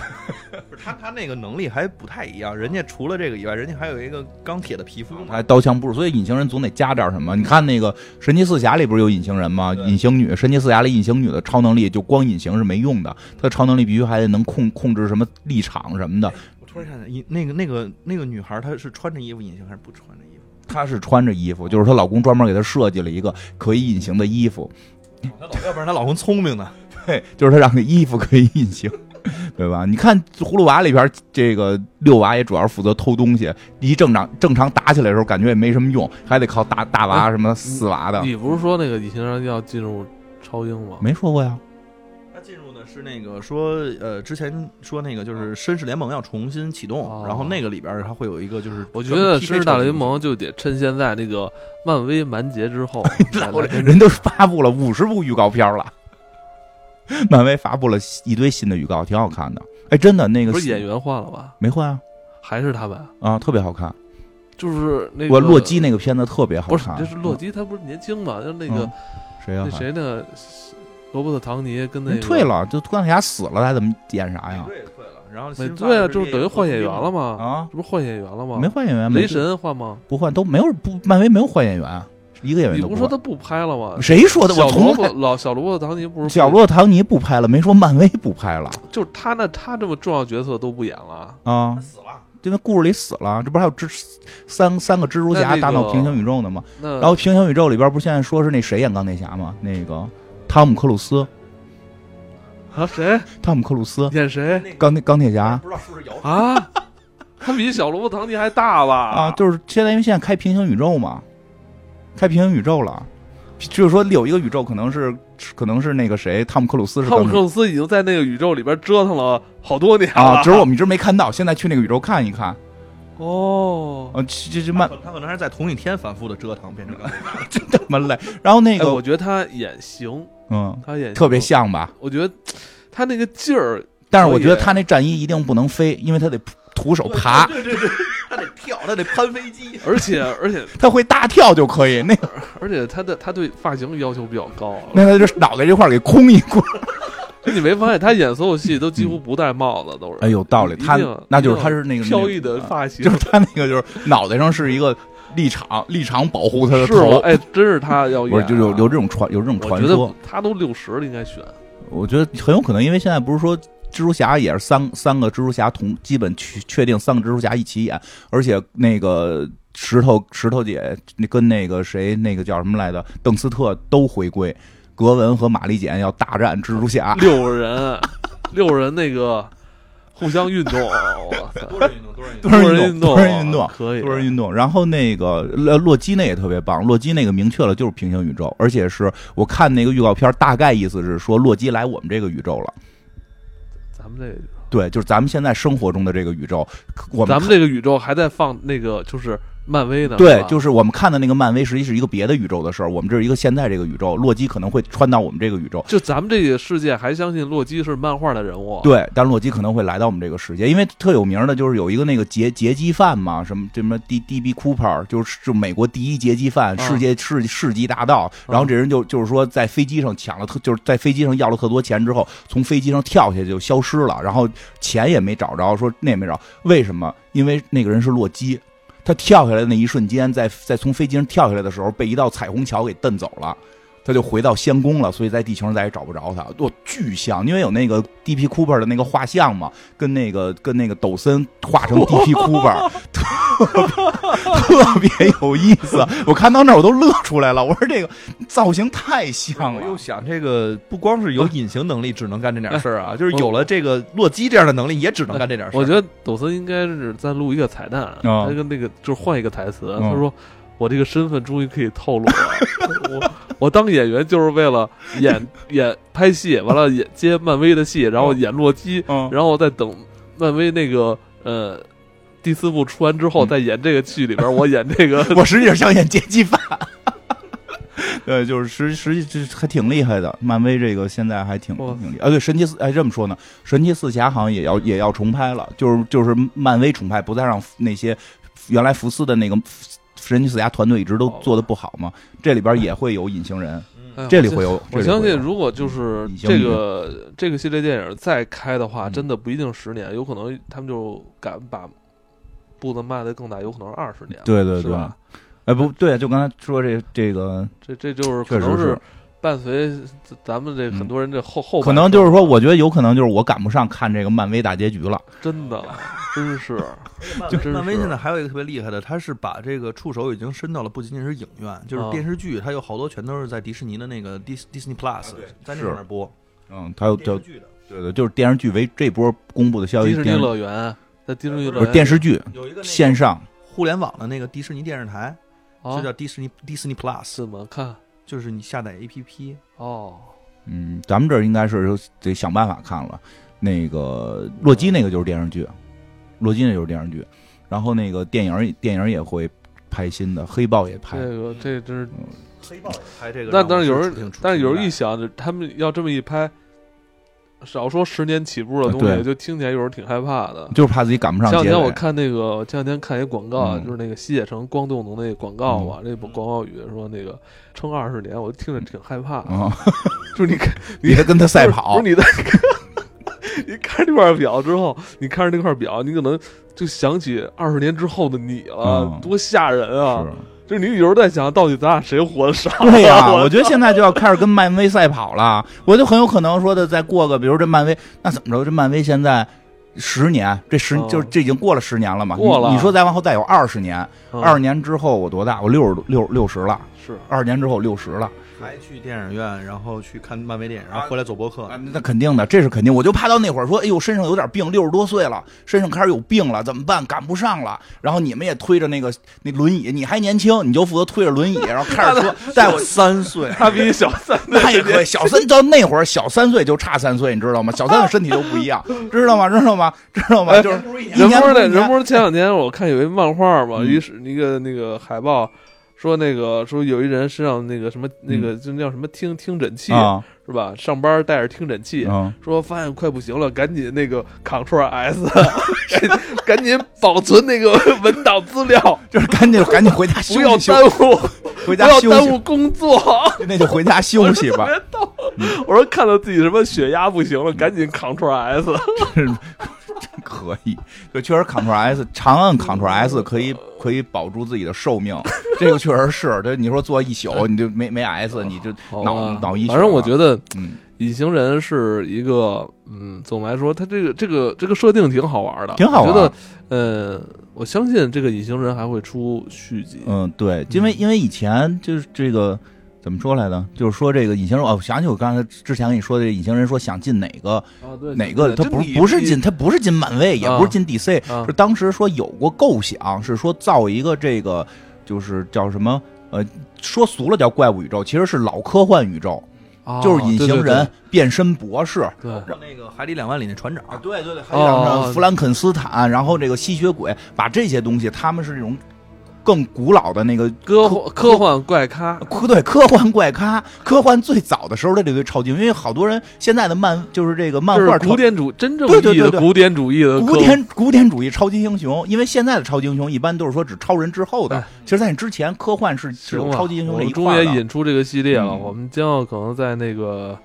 [SPEAKER 3] 他他那个能力还不太一样，人家除了这个以外，人家还有一个钢铁的皮肤。
[SPEAKER 2] 还刀枪不入，所以隐形人总得加点什么。你看那个神奇四侠里不是有隐形人吗？隐形女，神奇四侠里隐形女的超能力就光隐形是没用的，她的超能力必须还得能控控制什么立场什么的。
[SPEAKER 3] 我突然想起，那个那个那个女孩，她是穿着衣服隐形还是不穿着衣服？
[SPEAKER 2] 她是穿着衣服，就是她老公专门给她设计了一个可以隐形的衣服，
[SPEAKER 3] 要不然她老公聪明呢。
[SPEAKER 2] 对，就是她让那衣服可以隐形。对吧？你看《葫芦娃》里边，这个六娃也主要是负责偷东西。一正常正常打起来的时候，感觉也没什么用，还得靠大大娃什么四娃的。
[SPEAKER 1] 你不是说那个隐形人要进入超英吗？
[SPEAKER 2] 没说过呀。
[SPEAKER 3] 他进入的是那个说，呃，之前说那个就是绅士联盟要重新启动，
[SPEAKER 1] 哦
[SPEAKER 3] 然后那个里边它会有一个就是，
[SPEAKER 1] 我觉得《绅士大联盟》就得趁现在那个漫威完结之后，
[SPEAKER 2] 人都发布了五十部预告片了，漫威发布了一堆新的预告，挺好看的。哎，真的那个
[SPEAKER 1] 不是演员换了吧？
[SPEAKER 2] 没换啊
[SPEAKER 1] 还是他们？
[SPEAKER 2] 啊，特别好看。
[SPEAKER 1] 就是那个
[SPEAKER 2] 我洛基那个片子特别好
[SPEAKER 1] 不是，是洛基，他不是年轻嘛？就那个
[SPEAKER 2] 嗯谁呀、
[SPEAKER 1] 那谁呢？罗伯特·唐尼跟那个
[SPEAKER 2] 人退，了，就钢铁侠死了，他怎么演啥呀？
[SPEAKER 3] 对退了，然后
[SPEAKER 1] 对啊，就是等于换演员了吗。
[SPEAKER 2] 啊，
[SPEAKER 1] 这不是换演员了吗？
[SPEAKER 2] 没换演员，没
[SPEAKER 1] 雷神换吗？
[SPEAKER 2] 不换，都没有不，漫威没有换演员，一个演员
[SPEAKER 1] 你
[SPEAKER 2] 都换。
[SPEAKER 1] 不是说他不拍了吗？
[SPEAKER 2] 谁说的？
[SPEAKER 1] 小
[SPEAKER 2] 我从
[SPEAKER 1] 罗伯
[SPEAKER 2] 来
[SPEAKER 1] 老小罗伯特·唐尼不是
[SPEAKER 2] 小罗伯特唐尼不拍了，没说漫威不拍了
[SPEAKER 1] 就是他那他这么重要角色都不演了，
[SPEAKER 2] 啊
[SPEAKER 3] 他。死了，
[SPEAKER 2] 因为故事里死了，这不是还有蜘三三个蜘蛛侠大闹平行宇宙呢吗？
[SPEAKER 1] 那
[SPEAKER 2] 然后平行宇宙里边不是现在说是那谁演钢铁侠吗？那个汤姆克鲁斯，
[SPEAKER 1] 啊谁
[SPEAKER 2] 汤姆克鲁斯
[SPEAKER 1] 演谁
[SPEAKER 2] 钢铁钢铁侠
[SPEAKER 3] 不知道是不是有
[SPEAKER 1] 啊？他比小罗伯特·唐尼还大吧？
[SPEAKER 2] 啊，就是现在因为现在开平行宇宙嘛，开平行宇宙了，就是说有一个宇宙可能是可能是那个谁汤姆克鲁斯是
[SPEAKER 1] 汤姆克鲁斯已经在那个宇宙里边折腾了好多年了
[SPEAKER 2] 啊，只是我们一直没看到，现在去那个宇宙看一看。
[SPEAKER 1] 哦。
[SPEAKER 2] 啊，这这慢
[SPEAKER 3] 他可能还是在同一天反复的折腾，变 成
[SPEAKER 2] 真他妈累。然后那
[SPEAKER 1] 哎，
[SPEAKER 2] 个
[SPEAKER 1] 我觉得他演行，
[SPEAKER 2] 嗯，
[SPEAKER 1] 他演
[SPEAKER 2] 特别。像吧？
[SPEAKER 1] 我觉得他那个劲儿，
[SPEAKER 2] 但是我觉得他那战衣一定不能飞，因为他得徒手爬。
[SPEAKER 3] 对对对，他得跳，他得攀飞机。
[SPEAKER 1] 而且而且
[SPEAKER 2] 他会大跳就可以，那个
[SPEAKER 1] 而且他的他对发型要求比较高啊。
[SPEAKER 2] 那他这脑袋这块儿给空一空。
[SPEAKER 1] 就你没发现他演所有戏都几乎不戴帽子，都是。
[SPEAKER 2] 哎，有道理，他那就是他是那个
[SPEAKER 1] 飘逸的发型，
[SPEAKER 2] 就是他那个就是脑袋上是一个立场，立场保护他的头？。
[SPEAKER 1] 哎，真是他要啊，
[SPEAKER 2] 不是，就有有这种传有这种传说，
[SPEAKER 1] 他都六十了，应该选。
[SPEAKER 2] 我觉得很有可能，因为现在不是说蜘蛛侠也是三三个蜘蛛侠同基本确确定三个蜘蛛侠一起演，而且那个石头石头姐那跟那个谁那个叫什么来着邓斯特都回归，格文和玛丽简要大战蜘蛛侠。
[SPEAKER 1] 六人，六人那个互相运动，
[SPEAKER 3] 多人运动，多人运动。
[SPEAKER 2] 人运动，多人运动，
[SPEAKER 1] 可以，
[SPEAKER 2] 多人运动。然后那个洛洛基那也特别棒，洛基那个明确了就是平行宇宙，而且是我看那个预告片，大概意思是说洛基来我们这个宇宙了。
[SPEAKER 1] 咱们这
[SPEAKER 2] 对，就是咱们现在生活中的这个宇宙，我们
[SPEAKER 1] 咱们这个宇宙还在放那个就是漫威的，
[SPEAKER 2] 对就是我们看的那个漫威，实际是一个别的宇宙的事儿。我们这是一个现在这个宇宙，洛基可能会穿到我们这个宇宙。
[SPEAKER 1] 就咱们这个世界还相信洛基是漫画的人物，
[SPEAKER 2] 对，但洛基可能会来到我们这个世界，因为特有名的就是有一个那个劫劫机犯嘛，什么什么 D D B Cooper，就是就美国第一劫机犯，
[SPEAKER 1] 啊
[SPEAKER 2] 世界世世纪大盗。然后这人就就是说在飞机上抢了特，就是在飞机上要了特多钱之后，从飞机上跳下去就消失了，然后钱也没找着，说那也没找，为什么？因为那个人是洛基。他跳下来的那一瞬间，在在从飞机上跳下来的时候，被一道彩虹桥给蹬走了，他就回到仙宫了，所以在地球上再也找不着他。我巨像，因为有那个 D.P. Cooper 的那个画像嘛，跟那个跟那个抖森画成 D.P. Cooper，特 别特别有意思。我看到那我都乐出来了，我说这个造型太像了。
[SPEAKER 3] 我又想，这个不光是有隐形能力，只能干这点事儿啊，就是有了这个洛基这样的能力，也只能干这点事儿。
[SPEAKER 1] 我觉得抖森应该是在录一个彩蛋，
[SPEAKER 2] 啊
[SPEAKER 1] 他跟那个就是换一个台词，
[SPEAKER 2] 嗯
[SPEAKER 1] 他说。我这个身份终于可以透露了，我我当演员就是为了演演拍戏，完了演接漫威的戏，然后演洛基，
[SPEAKER 2] 嗯，
[SPEAKER 1] 然后再等漫威那个呃第四部出完之后，
[SPEAKER 2] 嗯
[SPEAKER 1] 再演这个剧里边，我演这个
[SPEAKER 2] 我实际上想演劫机犯。对，就是实实际这还挺厉害的，漫威这个现在还挺挺厉害。啊，对，神奇四哎这么说呢，神奇四侠好像也要也要重拍了，就是就是漫威重拍，不再让那些原来福斯的那个神奇四侠团队一直都做的不好嘛，这里边也会有隐形人，
[SPEAKER 1] 哎
[SPEAKER 2] 这里会有。
[SPEAKER 1] 我相信，如果就是这个这个系列电影再开的话，
[SPEAKER 2] 嗯
[SPEAKER 1] 真的不一定十年，有可能他们就敢把步子迈得更大，有可能是二十年。
[SPEAKER 2] 对对对
[SPEAKER 1] 吧？
[SPEAKER 2] 哎不对，就刚才说这这个，
[SPEAKER 1] 这这就是
[SPEAKER 2] 确实
[SPEAKER 1] 可能
[SPEAKER 2] 是
[SPEAKER 1] 伴随咱们这很多人这后后
[SPEAKER 2] 可能就是说，我觉得有可能就是我赶不上看这个漫威大结局了。
[SPEAKER 1] 真的 真是
[SPEAKER 3] 漫
[SPEAKER 1] 真是
[SPEAKER 3] 漫威现在还有一个特别厉害的，他是把这个触手已经伸到了不仅仅是影院，就是
[SPEAKER 1] 啊
[SPEAKER 3] 电视剧，它有好多全都是在迪士尼的那个 Dis Disney Plus，在那面播
[SPEAKER 2] 嗯，它有就
[SPEAKER 3] 电视剧的。
[SPEAKER 2] 对对，就是电视剧为这波公布的消息，
[SPEAKER 1] 迪士尼乐园在迪士尼乐
[SPEAKER 2] 不是
[SPEAKER 1] 园
[SPEAKER 2] 电视剧
[SPEAKER 3] 有一个
[SPEAKER 2] 线上。
[SPEAKER 3] 互联网的那个迪士尼电视台，
[SPEAKER 1] 啊
[SPEAKER 3] 就叫迪士尼 Disney Plus，
[SPEAKER 1] 怎么看？
[SPEAKER 3] 就是你下载 APP，
[SPEAKER 1] 哦，
[SPEAKER 2] 嗯，咱们这儿应该是得想办法看了。那个洛基那个就是电视剧，洛基那就是电视剧，然后那个电影电影也会拍新的，黑豹也拍
[SPEAKER 1] 这。个。这真是，
[SPEAKER 3] 黑豹拍这个
[SPEAKER 1] 但但是有人
[SPEAKER 3] 挺
[SPEAKER 1] 但是有人一想，他们要这么一拍，少说十年起步的东西，就听起来有时候挺害怕的。
[SPEAKER 2] 就是怕自己赶不上。
[SPEAKER 1] 前两天我看那个，前两天看一广告，
[SPEAKER 2] 嗯。
[SPEAKER 1] 就是那个西铁城光动能那个广告嘛，那部广告语说那个撑二十年，我听着挺害怕。就是你看，
[SPEAKER 2] 你还跟他赛跑。
[SPEAKER 1] 不是，你在 你看这块表之后，你看着那块表，你可能就想起二十年之后的你了，
[SPEAKER 2] 嗯。
[SPEAKER 1] 多吓人啊！
[SPEAKER 2] 是
[SPEAKER 1] 就是你有时候在想，到底咱俩谁活得少？
[SPEAKER 2] 对呀、
[SPEAKER 1] 我
[SPEAKER 2] 我觉得现在就要开始跟漫威赛跑了，我就很有可能说的再过个，比如这漫威，那怎么着？这漫威现在十年，这十、
[SPEAKER 1] 嗯
[SPEAKER 2] 就是这已经过了十年了嘛？
[SPEAKER 1] 过了
[SPEAKER 2] 你你说再往后再有二十年，
[SPEAKER 1] 嗯
[SPEAKER 2] 二十年之后我多大？我六十六六十了，
[SPEAKER 1] 是
[SPEAKER 2] 二十年之后六十了。
[SPEAKER 3] 还去电影院，然后去看漫威电影，然后回来做播客。
[SPEAKER 2] 啊，那肯定的，这是肯定。我就怕到那会儿说，哎呦，身上有点病，六十多岁了，身上开始有病了，怎么办？赶不上了。然后你们也推着那个那轮椅，你还年轻，你就负责推着轮椅，然后开着车 带我。
[SPEAKER 3] 三岁，
[SPEAKER 1] 他比你小三
[SPEAKER 2] 那也可以，小三到那会儿小三岁就差三岁，你知道吗？小三的身体都不一样，知道吗？知道吗？知道吗？
[SPEAKER 1] 哎
[SPEAKER 2] 就是一
[SPEAKER 1] 人不是那人不是前两天我看有一漫画嘛，
[SPEAKER 2] 嗯
[SPEAKER 1] 于是那个那个海报说那个说有一人身上那个什么那个就那叫什么听听诊器
[SPEAKER 2] 啊，
[SPEAKER 1] 是吧？上班带着听诊器，
[SPEAKER 2] 嗯，
[SPEAKER 1] 说发现快不行了，赶紧那个 Ctrl S，赶赶紧保存那个 文档资料，
[SPEAKER 2] 就是赶紧赶紧回家
[SPEAKER 1] 不
[SPEAKER 2] 休息，不要
[SPEAKER 1] 耽误，不
[SPEAKER 2] 回家休
[SPEAKER 1] 要耽误，工作。
[SPEAKER 2] 那就回家休息吧。
[SPEAKER 1] 别逗，我说看到自己什么血压不行了，赶紧 Ctrl S。
[SPEAKER 2] 可以，就确实 Ctrl S 长按 Ctrl S 可以可以保住自己的寿命，这个确实是。这你说坐一宿，你就没没 S，你就脑脑溢血
[SPEAKER 1] 反正我觉
[SPEAKER 2] 得，嗯，
[SPEAKER 1] 隐形人是一个，嗯，总的来说，他这个这个这个设定挺好玩的，
[SPEAKER 2] 挺好玩
[SPEAKER 1] 我觉得，呃，我相信这个隐形人还会出续集。
[SPEAKER 2] 嗯，对，因为因为以前就是这个怎么说来着？就是说这个隐形人，哦，我想起我刚才之前跟你说的，隐形人说想进哪个
[SPEAKER 1] 啊，
[SPEAKER 2] 哪个，他不不是进，他不是进漫威，也
[SPEAKER 1] 啊。
[SPEAKER 2] 不是进 DC，
[SPEAKER 1] 啊。
[SPEAKER 2] 是当时说有过构想，是说造一个这个就是叫什么呃，说俗了叫怪物宇宙，其实是老科幻宇宙，
[SPEAKER 1] 啊
[SPEAKER 2] 就是隐形人、变身博士。
[SPEAKER 1] 对。
[SPEAKER 3] 那个海底两万里那船长，
[SPEAKER 2] 啊，对对对，还
[SPEAKER 1] 哦
[SPEAKER 2] 有
[SPEAKER 1] 哦
[SPEAKER 2] 什弗兰肯斯坦，然后这个吸血鬼，把这些东西，他们是这种更古老的那个
[SPEAKER 1] 科幻科幻怪咖，
[SPEAKER 2] 科对科幻怪咖，科幻最早的时候的这堆超级英雄，因为好多人现在的漫就是这个漫画超
[SPEAKER 1] 古典主真正的古典主义的
[SPEAKER 2] 古典古典主义超级英雄，因为现在的超级英雄一般都是说指超人之后的
[SPEAKER 1] 哎，
[SPEAKER 2] 其实在你之前科幻是是有超级英雄一块的。
[SPEAKER 1] 于引出这个系列了，
[SPEAKER 2] 嗯
[SPEAKER 1] 我们将要可能在那个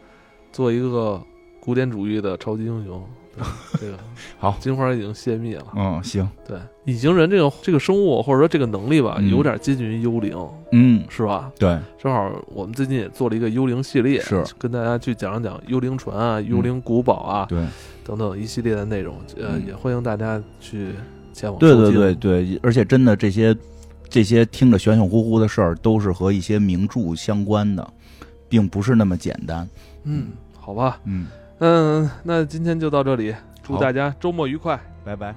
[SPEAKER 1] 做一个古典主义的超级英雄。对这个
[SPEAKER 2] 好
[SPEAKER 1] 金花已经泄密了。
[SPEAKER 2] 嗯，行，
[SPEAKER 1] 对，隐形人这个这个生物或者说这个能力吧，
[SPEAKER 2] 嗯
[SPEAKER 1] 有点接近于幽灵，
[SPEAKER 2] 嗯，
[SPEAKER 1] 是吧？
[SPEAKER 2] 对，
[SPEAKER 1] 正好我们最近也做了一个幽灵系列，
[SPEAKER 2] 是
[SPEAKER 1] 跟大家去讲一讲幽灵船啊、幽灵古堡啊、
[SPEAKER 2] 对，
[SPEAKER 1] 等等一系列的内容，呃，
[SPEAKER 2] 嗯
[SPEAKER 1] 也欢迎大家去前往
[SPEAKER 2] 对对
[SPEAKER 1] 听
[SPEAKER 2] 对对，而且真的这些这些听着玄玄乎乎的事儿，都是和一些名著相关的，并不是那么简单。
[SPEAKER 1] 嗯，好吧，
[SPEAKER 2] 嗯，
[SPEAKER 1] 嗯，那今天就到这里，祝大家周末愉快。
[SPEAKER 2] 拜拜。